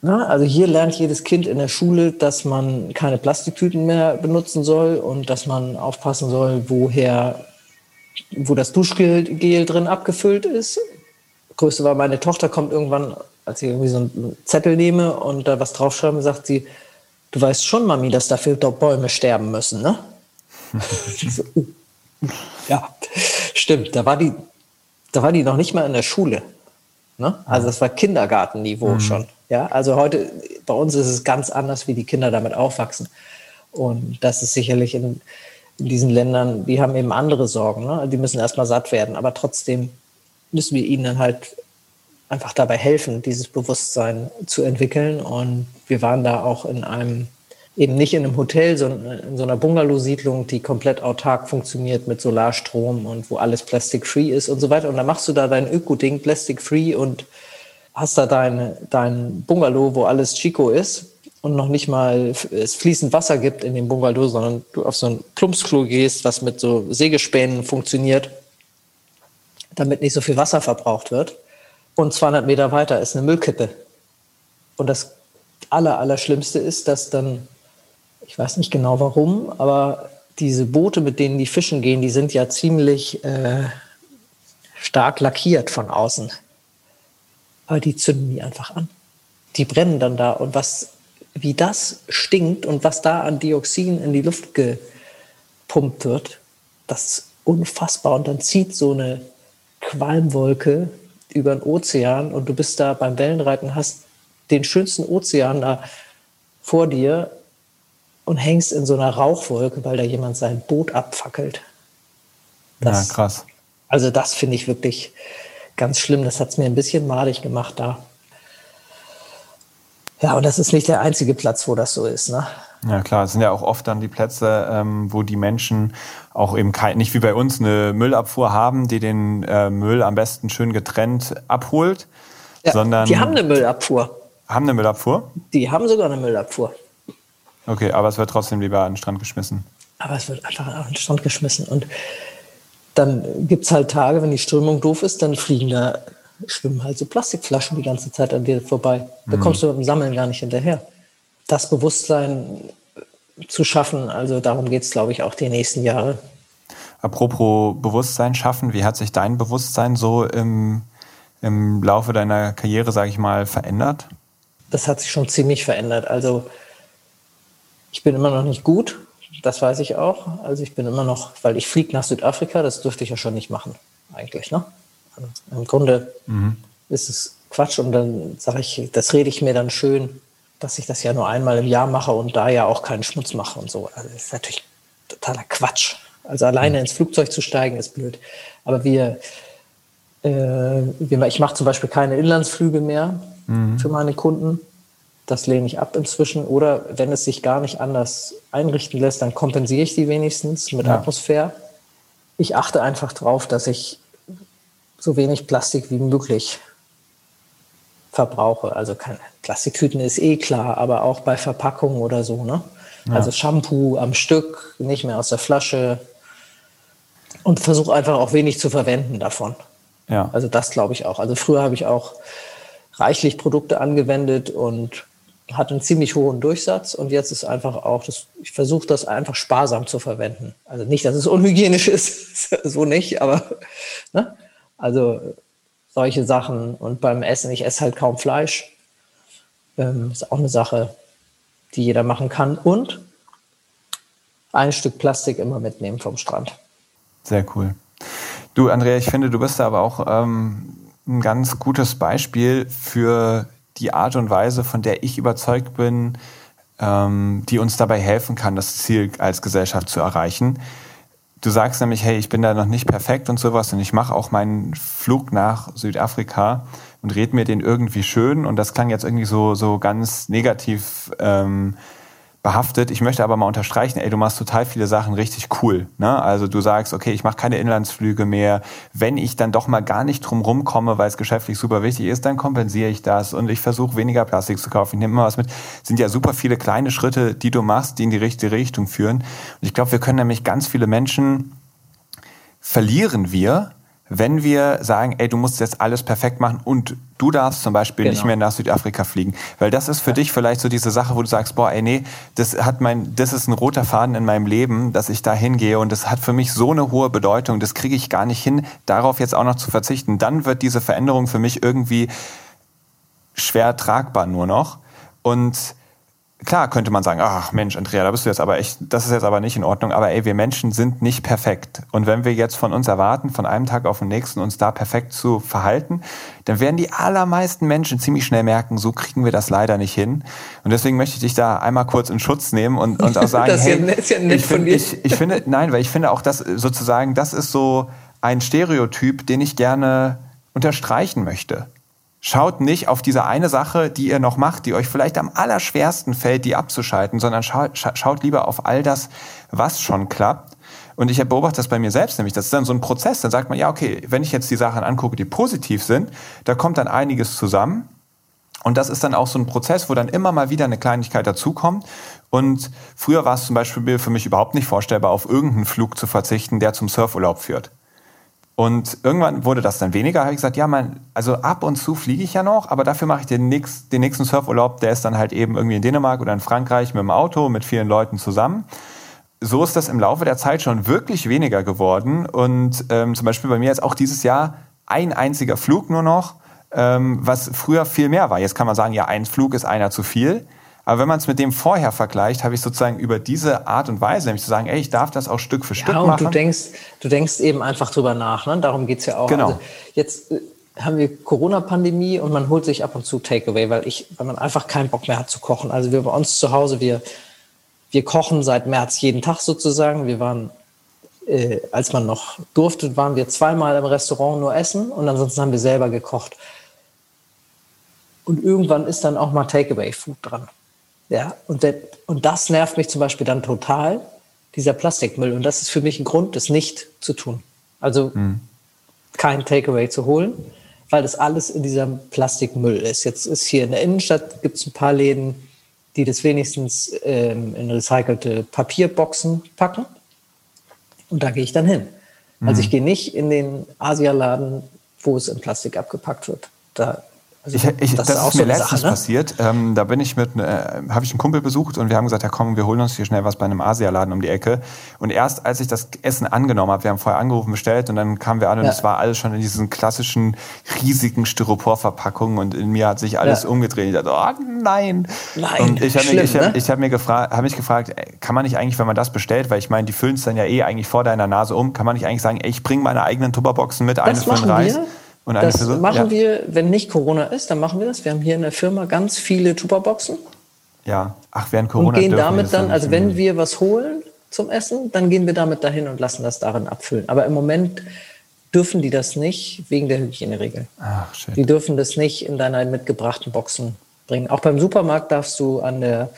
na, also hier lernt jedes Kind in der Schule, dass man keine Plastiktüten mehr benutzen soll und dass man aufpassen soll, woher wo das Duschgel drin abgefüllt ist. Größte war, meine Tochter kommt irgendwann, als ich irgendwie so einen Zettel nehme und da was draufschreibe, sagt sie, du weißt schon, Mami, dass dafür Bäume sterben müssen, ne? so, *laughs* ja, stimmt. Da war die, da war die noch nicht mal in der Schule. Ne? Also das war Kindergartenniveau mhm. schon. Ja, also heute bei uns ist es ganz anders, wie die Kinder damit aufwachsen. Und das ist sicherlich in, in diesen Ländern, die haben eben andere Sorgen. Ne? Die müssen erstmal satt werden, aber trotzdem müssen wir ihnen dann halt einfach dabei helfen, dieses Bewusstsein zu entwickeln. Und wir waren da auch in einem, eben nicht in einem Hotel, sondern in so einer Bungalow-Siedlung, die komplett autark funktioniert mit Solarstrom und wo alles plastic-free ist und so weiter. Und da machst du da dein Öko-Ding plastic-free und hast da dein, dein Bungalow, wo alles Chico ist und noch nicht mal es fließend Wasser gibt in dem Bungalow, sondern du auf so ein Plumpsklo gehst, was mit so Sägespänen funktioniert, damit nicht so viel Wasser verbraucht wird. Und 200 Meter weiter ist eine Müllkippe. Und das Aller, Allerschlimmste ist, dass dann, ich weiß nicht genau warum, aber diese Boote, mit denen die fischen gehen, die sind ja ziemlich äh, stark lackiert von außen. Aber die zünden die einfach an. Die brennen dann da. Und was, wie das stinkt und was da an Dioxin in die Luft gepumpt wird, das ist unfassbar. Und dann zieht so eine Qualmwolke über den Ozean und du bist da beim Wellenreiten, hast den schönsten Ozean da vor dir und hängst in so einer Rauchwolke, weil da jemand sein Boot abfackelt. Das, ja, krass. Also das finde ich wirklich ganz schlimm. Das hat es mir ein bisschen malig gemacht da. Ja, und das ist nicht der einzige Platz, wo das so ist. Ne? Ja klar, es sind ja auch oft dann die Plätze, ähm, wo die Menschen auch eben kein, nicht wie bei uns eine Müllabfuhr haben, die den äh, Müll am besten schön getrennt abholt, ja, sondern die haben eine Müllabfuhr. Haben eine Müllabfuhr? Die haben sogar eine Müllabfuhr. Okay, aber es wird trotzdem lieber an den Strand geschmissen. Aber es wird einfach an den Strand geschmissen. Und dann gibt es halt Tage, wenn die Strömung doof ist, dann fliegen da, schwimmen halt so Plastikflaschen die ganze Zeit an dir vorbei. Da mhm. kommst du mit dem Sammeln gar nicht hinterher das Bewusstsein zu schaffen. Also darum geht es, glaube ich, auch die nächsten Jahre. Apropos Bewusstsein schaffen, wie hat sich dein Bewusstsein so im, im Laufe deiner Karriere, sage ich mal, verändert? Das hat sich schon ziemlich verändert. Also ich bin immer noch nicht gut, das weiß ich auch. Also ich bin immer noch, weil ich fliege nach Südafrika, das dürfte ich ja schon nicht machen, eigentlich. Ne? Im Grunde mhm. ist es Quatsch und dann sage ich, das rede ich mir dann schön dass ich das ja nur einmal im Jahr mache und da ja auch keinen Schmutz mache und so. Also das ist natürlich totaler Quatsch. Also alleine ins Flugzeug zu steigen ist blöd. Aber wir, äh, wir ich mache zum Beispiel keine Inlandsflüge mehr mhm. für meine Kunden. Das lehne ich ab inzwischen. Oder wenn es sich gar nicht anders einrichten lässt, dann kompensiere ich die wenigstens mit ja. Atmosphäre. Ich achte einfach darauf, dass ich so wenig Plastik wie möglich verbrauche. Also keine Plastiktüten ist eh klar, aber auch bei Verpackungen oder so. Ne? Ja. Also Shampoo am Stück, nicht mehr aus der Flasche und versuche einfach auch wenig zu verwenden davon. Ja. Also das glaube ich auch. Also früher habe ich auch reichlich Produkte angewendet und hatte einen ziemlich hohen Durchsatz und jetzt ist einfach auch, das, ich versuche das einfach sparsam zu verwenden. Also nicht, dass es unhygienisch *laughs* ist, so nicht, aber ne? also solche Sachen und beim Essen, ich esse halt kaum Fleisch, ähm, ist auch eine Sache, die jeder machen kann. Und ein Stück Plastik immer mitnehmen vom Strand. Sehr cool. Du, Andrea, ich finde, du bist da aber auch ähm, ein ganz gutes Beispiel für die Art und Weise, von der ich überzeugt bin, ähm, die uns dabei helfen kann, das Ziel als Gesellschaft zu erreichen. Du sagst nämlich, hey, ich bin da noch nicht perfekt und sowas und ich mache auch meinen Flug nach Südafrika und red mir den irgendwie schön und das klang jetzt irgendwie so, so ganz negativ ähm, behaftet. Ich möchte aber mal unterstreichen, ey, du machst total viele Sachen richtig cool. Ne? Also du sagst, okay, ich mache keine Inlandsflüge mehr. Wenn ich dann doch mal gar nicht drum rumkomme, weil es geschäftlich super wichtig ist, dann kompensiere ich das und ich versuche weniger Plastik zu kaufen. Ich nehme immer was mit. Das sind ja super viele kleine Schritte, die du machst, die in die richtige Richtung führen. Und ich glaube, wir können nämlich ganz viele Menschen verlieren wir, wenn wir sagen, ey, du musst jetzt alles perfekt machen und du darfst zum Beispiel genau. nicht mehr nach Südafrika fliegen. Weil das ist für ja. dich vielleicht so diese Sache, wo du sagst, boah, ey, nee, das hat mein, das ist ein roter Faden in meinem Leben, dass ich da hingehe und das hat für mich so eine hohe Bedeutung, das kriege ich gar nicht hin, darauf jetzt auch noch zu verzichten. Dann wird diese Veränderung für mich irgendwie schwer tragbar nur noch. Und klar könnte man sagen, ach Mensch, Andrea, da bist du jetzt aber echt, das ist jetzt aber nicht in Ordnung. Aber ey, wir Menschen sind nicht perfekt. Und wenn wir jetzt von uns erwarten, von einem Tag auf den nächsten uns da perfekt zu verhalten, dann werden die allermeisten Menschen ziemlich schnell merken, so kriegen wir das leider nicht hin. Und deswegen möchte ich dich da einmal kurz in Schutz nehmen und, und auch *laughs* sagen, das ja, ist ja nett ich, find, von dir. Ich, ich finde, nein, weil ich finde auch das sozusagen, das ist so ein Stereotyp, den ich gerne unterstreichen möchte. Schaut nicht auf diese eine Sache, die ihr noch macht, die euch vielleicht am allerschwersten fällt, die abzuschalten, sondern schaut, lieber auf all das, was schon klappt. Und ich beobachte das bei mir selbst, nämlich das ist dann so ein Prozess. Dann sagt man, ja, okay, wenn ich jetzt die Sachen angucke, die positiv sind, da kommt dann einiges zusammen. Und das ist dann auch so ein Prozess, wo dann immer mal wieder eine Kleinigkeit dazukommt. Und früher war es zum Beispiel für mich überhaupt nicht vorstellbar, auf irgendeinen Flug zu verzichten, der zum Surfurlaub führt. Und irgendwann wurde das dann weniger. Habe ich gesagt, ja, man, also ab und zu fliege ich ja noch, aber dafür mache ich den, nächst, den nächsten Surfurlaub, der ist dann halt eben irgendwie in Dänemark oder in Frankreich mit dem Auto mit vielen Leuten zusammen. So ist das im Laufe der Zeit schon wirklich weniger geworden. Und ähm, zum Beispiel bei mir jetzt auch dieses Jahr ein einziger Flug nur noch, ähm, was früher viel mehr war. Jetzt kann man sagen, ja, ein Flug ist einer zu viel. Aber wenn man es mit dem vorher vergleicht, habe ich sozusagen über diese Art und Weise, nämlich zu sagen, ey, ich darf das auch Stück für ja, Stück und machen. Du denkst, du denkst eben einfach drüber nach. Ne? Darum geht's ja auch. Genau. Also jetzt äh, haben wir Corona-Pandemie und man holt sich ab und zu Takeaway, weil ich, weil man einfach keinen Bock mehr hat zu kochen. Also wir bei uns zu Hause, wir, wir kochen seit März jeden Tag sozusagen. Wir waren, äh, als man noch durfte, waren wir zweimal im Restaurant nur essen und ansonsten haben wir selber gekocht. Und irgendwann ist dann auch mal Takeaway-Food dran. Ja, und, der, und das nervt mich zum Beispiel dann total, dieser Plastikmüll. Und das ist für mich ein Grund, das nicht zu tun. Also hm. kein Takeaway zu holen, weil das alles in diesem Plastikmüll ist. Jetzt ist hier in der Innenstadt, gibt es ein paar Läden, die das wenigstens ähm, in recycelte Papierboxen packen. Und da gehe ich dann hin. Also hm. ich gehe nicht in den Asialaden, wo es in Plastik abgepackt wird. Da also ich, ich, das, das, ist, ist mir so letztens Sache, ne? passiert. Ähm, da bin ich mit, äh, habe ich einen Kumpel besucht und wir haben gesagt, ja komm, wir holen uns hier schnell was bei einem Asialaden um die Ecke. Und erst als ich das Essen angenommen habe, wir haben vorher angerufen, bestellt und dann kamen wir an und es war alles schon in diesen klassischen riesigen Styroporverpackungen und in mir hat sich alles ja. umgedreht. Ich dachte, oh nein. Nein. Und ich habe mich, ich hab, ne? ich hab mir gefragt, habe mich gefragt, kann man nicht eigentlich, wenn man das bestellt, weil ich meine, die füllen es dann ja eh eigentlich vor deiner Nase um, kann man nicht eigentlich sagen, ey, ich bringe meine eigenen Tupperboxen mit, eine für den Reis? Wir? Das Person? machen ja. wir, wenn nicht Corona ist, dann machen wir das. Wir haben hier in der Firma ganz viele Tupperboxen. Ja, ach, während Corona. Und gehen damit dann, also wenn wir was holen zum Essen, dann gehen wir damit dahin und lassen das darin abfüllen. Aber im Moment dürfen die das nicht wegen der Hygieneregel. Ach, shit. Die dürfen das nicht in deiner mitgebrachten Boxen bringen. Auch beim Supermarkt darfst du an der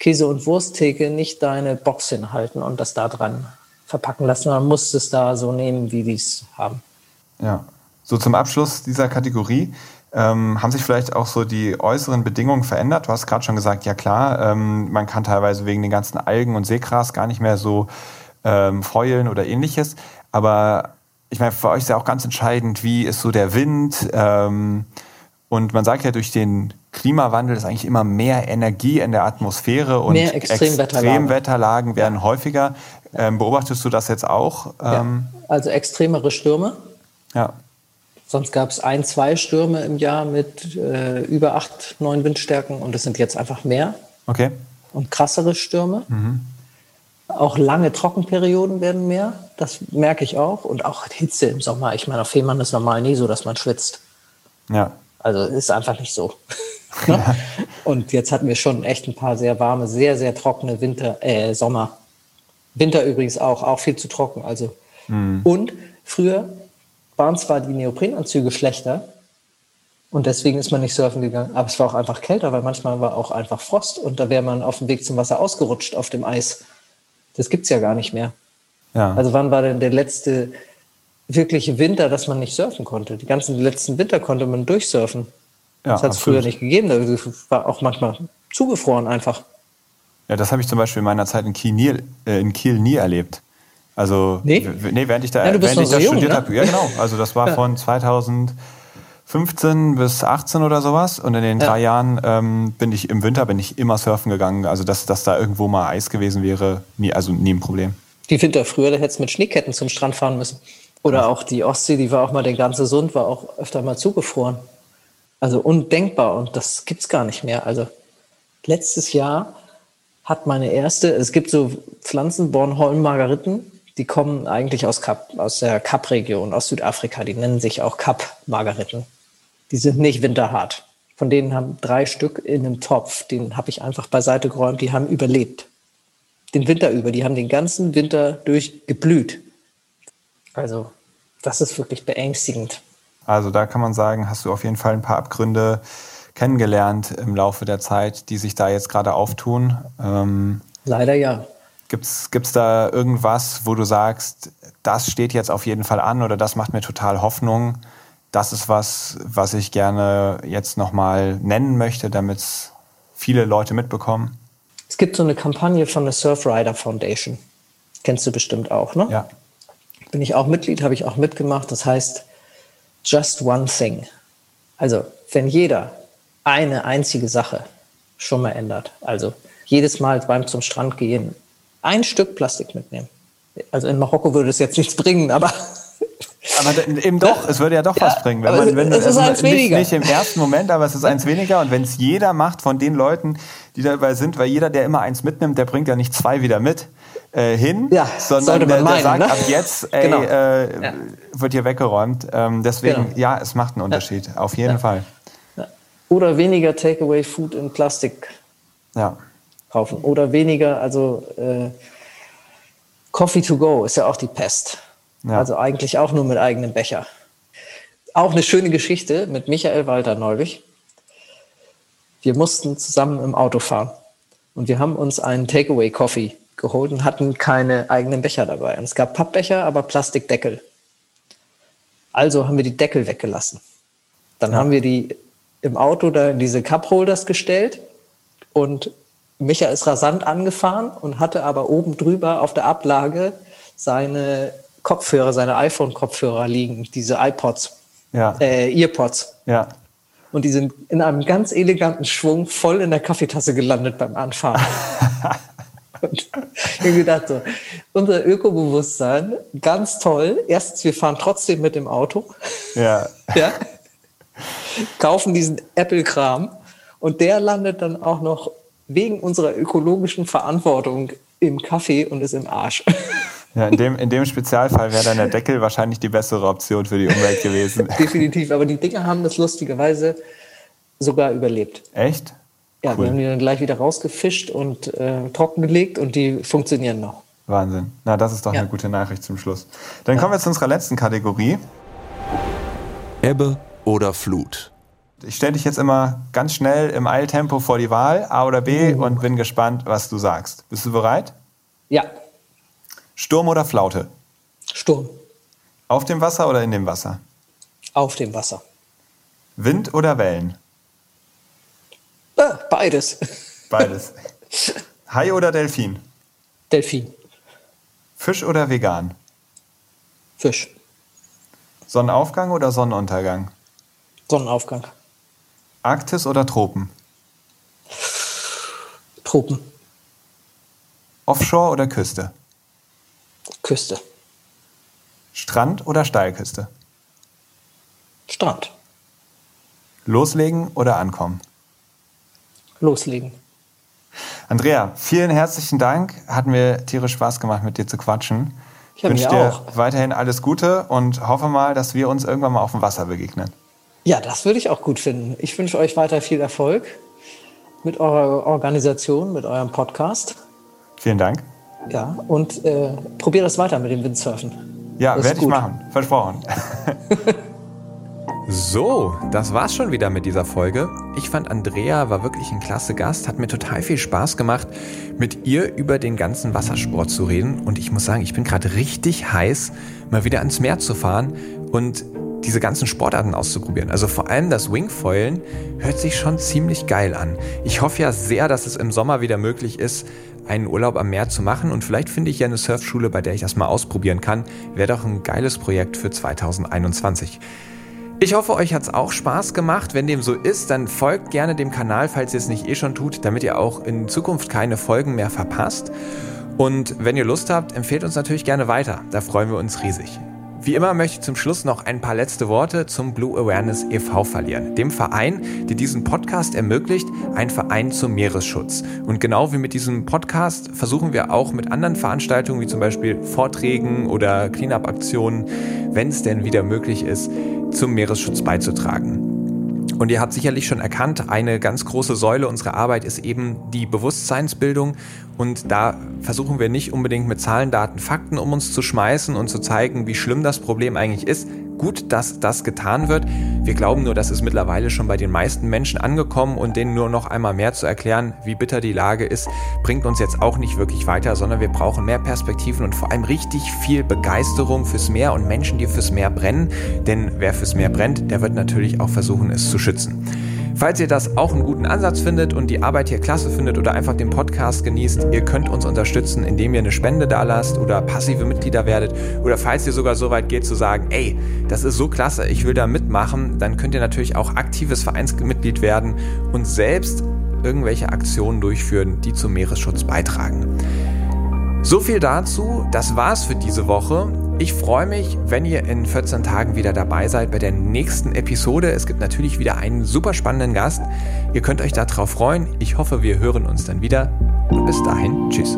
Käse- und Wursttheke nicht deine Box hinhalten und das da dran verpacken lassen. Man muss es da so nehmen, wie die es haben. Ja, so zum Abschluss dieser Kategorie. Ähm, haben sich vielleicht auch so die äußeren Bedingungen verändert? Du hast gerade schon gesagt, ja klar, ähm, man kann teilweise wegen den ganzen Algen und Seegras gar nicht mehr so ähm, fäulen oder ähnliches. Aber ich meine, für euch ist ja auch ganz entscheidend, wie ist so der Wind. Ähm, und man sagt ja, durch den Klimawandel ist eigentlich immer mehr Energie in der Atmosphäre und mehr Extremwetterlagen, Extremwetterlagen werden ja. häufiger. Ähm, beobachtest du das jetzt auch? Ja. Ähm, also extremere Stürme. Ja. Sonst gab es ein, zwei Stürme im Jahr mit äh, über acht, neun Windstärken und es sind jetzt einfach mehr. Okay. Und krassere Stürme. Mhm. Auch lange Trockenperioden werden mehr. Das merke ich auch. Und auch Hitze im Sommer. Ich meine, auf Fehmarn ist normal nie so, dass man schwitzt. Ja. Also ist einfach nicht so. ja. *laughs* Und jetzt hatten wir schon echt ein paar sehr warme, sehr, sehr trockene Winter, äh, Sommer. Winter übrigens auch, auch viel zu trocken. Also. Mhm. Und früher waren zwar die Neoprenanzüge schlechter und deswegen ist man nicht surfen gegangen, aber es war auch einfach kälter, weil manchmal war auch einfach Frost und da wäre man auf dem Weg zum Wasser ausgerutscht auf dem Eis. Das gibt es ja gar nicht mehr. Ja. Also wann war denn der letzte wirkliche Winter, dass man nicht surfen konnte? Die ganzen letzten Winter konnte man durchsurfen. Ja, das hat es früher nicht gegeben. Das war auch manchmal zugefroren einfach. Ja, das habe ich zum Beispiel in meiner Zeit in Kiel nie, äh, in Kiel nie erlebt. Also, nee, nee während ich da, ja, während ich da so studiert ne? habe. Ja, genau. *laughs* Also, das war von 2015 bis 18 oder sowas. Und in den ja. drei Jahren ähm, bin ich im Winter bin ich immer surfen gegangen. Also, dass, dass da irgendwo mal Eis gewesen wäre, nie, also nie ein Problem. Die Winter früher, da hättest du mit Schneeketten zum Strand fahren müssen. Oder auch die Ostsee, die war auch mal, der ganze Sund war auch öfter mal zugefroren. Also undenkbar und das gibt's gar nicht mehr. Also letztes Jahr hat meine erste, es gibt so Pflanzen, Bornholm-Margariten, die kommen eigentlich aus, Kap, aus der Kap-Region, aus Südafrika. Die nennen sich auch Kap-Margariten. Die sind nicht winterhart. Von denen haben drei Stück in einem Topf, den habe ich einfach beiseite geräumt, die haben überlebt. Den Winter über, die haben den ganzen Winter durch geblüht. Also, das ist wirklich beängstigend. Also da kann man sagen, hast du auf jeden Fall ein paar Abgründe kennengelernt im Laufe der Zeit, die sich da jetzt gerade auftun. Ähm, Leider ja. Gibt es da irgendwas, wo du sagst, das steht jetzt auf jeden Fall an oder das macht mir total Hoffnung? Das ist was, was ich gerne jetzt nochmal nennen möchte, damit es viele Leute mitbekommen. Es gibt so eine Kampagne von der Surfrider Foundation. Kennst du bestimmt auch, ne? Ja. Bin ich auch Mitglied, habe ich auch mitgemacht. Das heißt Just One Thing. Also, wenn jeder eine einzige Sache schon mal ändert, also jedes Mal beim zum Strand gehen ein Stück Plastik mitnehmen. Also in Marokko würde es jetzt nichts bringen, aber. *laughs* Aber eben doch, es würde ja doch ja, was bringen. Wenn man, wenn, es ist eins nicht, weniger. Nicht im ersten Moment, aber es ist eins weniger. Und wenn es jeder macht von den Leuten, die dabei sind, weil jeder, der immer eins mitnimmt, der bringt ja nicht zwei wieder mit äh, hin, ja, sondern der, der meinen, sagt, ne? ab jetzt *laughs* ey, genau. äh, ja. wird hier weggeräumt. Ähm, deswegen, genau. ja, es macht einen Unterschied, auf jeden Fall. Oder weniger Takeaway-Food in Plastik. Ja kaufen. Oder weniger, also äh, Coffee to go ist ja auch die Pest. Ja. Also eigentlich auch nur mit eigenem Becher. Auch eine schöne Geschichte mit Michael Walter neulich. Wir mussten zusammen im Auto fahren und wir haben uns einen Takeaway Coffee geholt und hatten keine eigenen Becher dabei. Und es gab Pappbecher, aber Plastikdeckel. Also haben wir die Deckel weggelassen. Dann ja. haben wir die im Auto da in diese Cup Holders gestellt und Micha ist rasant angefahren und hatte aber oben drüber auf der Ablage seine Kopfhörer, seine iPhone-Kopfhörer liegen, diese iPods, ja. äh, Earpods. Ja. Und die sind in einem ganz eleganten Schwung voll in der Kaffeetasse gelandet beim Anfahren. *laughs* und ich habe gedacht, so, unser Ökobewusstsein, ganz toll. Erstens, wir fahren trotzdem mit dem Auto. Ja. *laughs* ja. Kaufen diesen Apple-Kram und der landet dann auch noch wegen unserer ökologischen Verantwortung im Kaffee und ist im Arsch. *laughs* Ja, in dem, in dem Spezialfall wäre dann der Deckel wahrscheinlich die bessere Option für die Umwelt gewesen. *laughs* Definitiv, aber die Dinger haben das lustigerweise sogar überlebt. Echt? Ja, cool. wir haben die dann gleich wieder rausgefischt und äh, trockengelegt und die funktionieren noch. Wahnsinn. Na, das ist doch ja. eine gute Nachricht zum Schluss. Dann ja. kommen wir zu unserer letzten Kategorie. Ebbe oder Flut. Ich stelle dich jetzt immer ganz schnell im Eiltempo vor die Wahl, A oder B, uh. und bin gespannt, was du sagst. Bist du bereit? Ja. Sturm oder Flaute? Sturm. Auf dem Wasser oder in dem Wasser? Auf dem Wasser. Wind oder Wellen? Äh, beides. Beides. *laughs* Hai oder Delfin? Delfin. Fisch oder vegan? Fisch. Sonnenaufgang oder Sonnenuntergang? Sonnenaufgang. Arktis oder Tropen? Tropen. Offshore oder Küste? Küste. Strand oder Steilküste? Strand. Loslegen oder ankommen? Loslegen. Andrea, vielen herzlichen Dank. Hat mir tierisch Spaß gemacht, mit dir zu quatschen. Ich wünsche dir auch. weiterhin alles Gute und hoffe mal, dass wir uns irgendwann mal auf dem Wasser begegnen. Ja, das würde ich auch gut finden. Ich wünsche euch weiter viel Erfolg mit eurer Organisation, mit eurem Podcast. Vielen Dank. Ja, und äh, probiert das weiter mit dem Windsurfen. Ja, werde ich machen. Versprochen. *laughs* So, das war's schon wieder mit dieser Folge. Ich fand Andrea war wirklich ein klasse Gast, hat mir total viel Spaß gemacht, mit ihr über den ganzen Wassersport zu reden. Und ich muss sagen, ich bin gerade richtig heiß, mal wieder ans Meer zu fahren und diese ganzen Sportarten auszuprobieren. Also vor allem das Wingfoilen hört sich schon ziemlich geil an. Ich hoffe ja sehr, dass es im Sommer wieder möglich ist, einen Urlaub am Meer zu machen und vielleicht finde ich ja eine Surfschule, bei der ich das mal ausprobieren kann. Wäre doch ein geiles Projekt für 2021. Ich hoffe, euch hat es auch Spaß gemacht. Wenn dem so ist, dann folgt gerne dem Kanal, falls ihr es nicht eh schon tut, damit ihr auch in Zukunft keine Folgen mehr verpasst. Und wenn ihr Lust habt, empfehlt uns natürlich gerne weiter. Da freuen wir uns riesig. Wie immer möchte ich zum Schluss noch ein paar letzte Worte zum Blue Awareness e.V. verlieren, dem Verein, der diesen Podcast ermöglicht, ein Verein zum Meeresschutz. Und genau wie mit diesem Podcast versuchen wir auch mit anderen Veranstaltungen, wie zum Beispiel Vorträgen oder Cleanup-Aktionen, wenn es denn wieder möglich ist, zum Meeresschutz beizutragen. Und ihr habt sicherlich schon erkannt, eine ganz große Säule unserer Arbeit ist eben die Bewusstseinsbildung. Und da versuchen wir nicht unbedingt mit Zahlen, Daten, Fakten um uns zu schmeißen und zu zeigen, wie schlimm das Problem eigentlich ist, gut, dass das getan wird. Wir glauben nur, dass es mittlerweile schon bei den meisten Menschen angekommen und denen nur noch einmal mehr zu erklären, wie bitter die Lage ist, bringt uns jetzt auch nicht wirklich weiter, sondern wir brauchen mehr Perspektiven und vor allem richtig viel Begeisterung fürs Meer und Menschen, die fürs Meer brennen. Denn wer fürs Meer brennt, der wird natürlich auch versuchen, es zu schützen. Falls ihr das auch einen guten Ansatz findet und die Arbeit hier klasse findet oder einfach den Podcast genießt, ihr könnt uns unterstützen, indem ihr eine Spende da lasst oder passive Mitglieder werdet oder falls ihr sogar so weit geht zu sagen, ey, das ist so klasse, ich will da mitmachen, dann könnt ihr natürlich auch aktives Vereinsmitglied werden und selbst irgendwelche Aktionen durchführen, die zum Meeresschutz beitragen. So viel dazu, das war's für diese Woche. Ich freue mich, wenn ihr in 14 Tagen wieder dabei seid bei der nächsten Episode. Es gibt natürlich wieder einen super spannenden Gast. Ihr könnt euch darauf freuen. Ich hoffe, wir hören uns dann wieder. Und bis dahin, tschüss.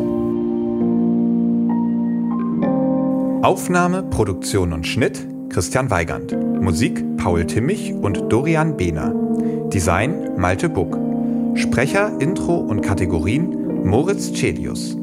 Aufnahme, Produktion und Schnitt Christian Weigand. Musik Paul Timmich und Dorian Behner. Design Malte Buck. Sprecher, Intro und Kategorien Moritz Celius.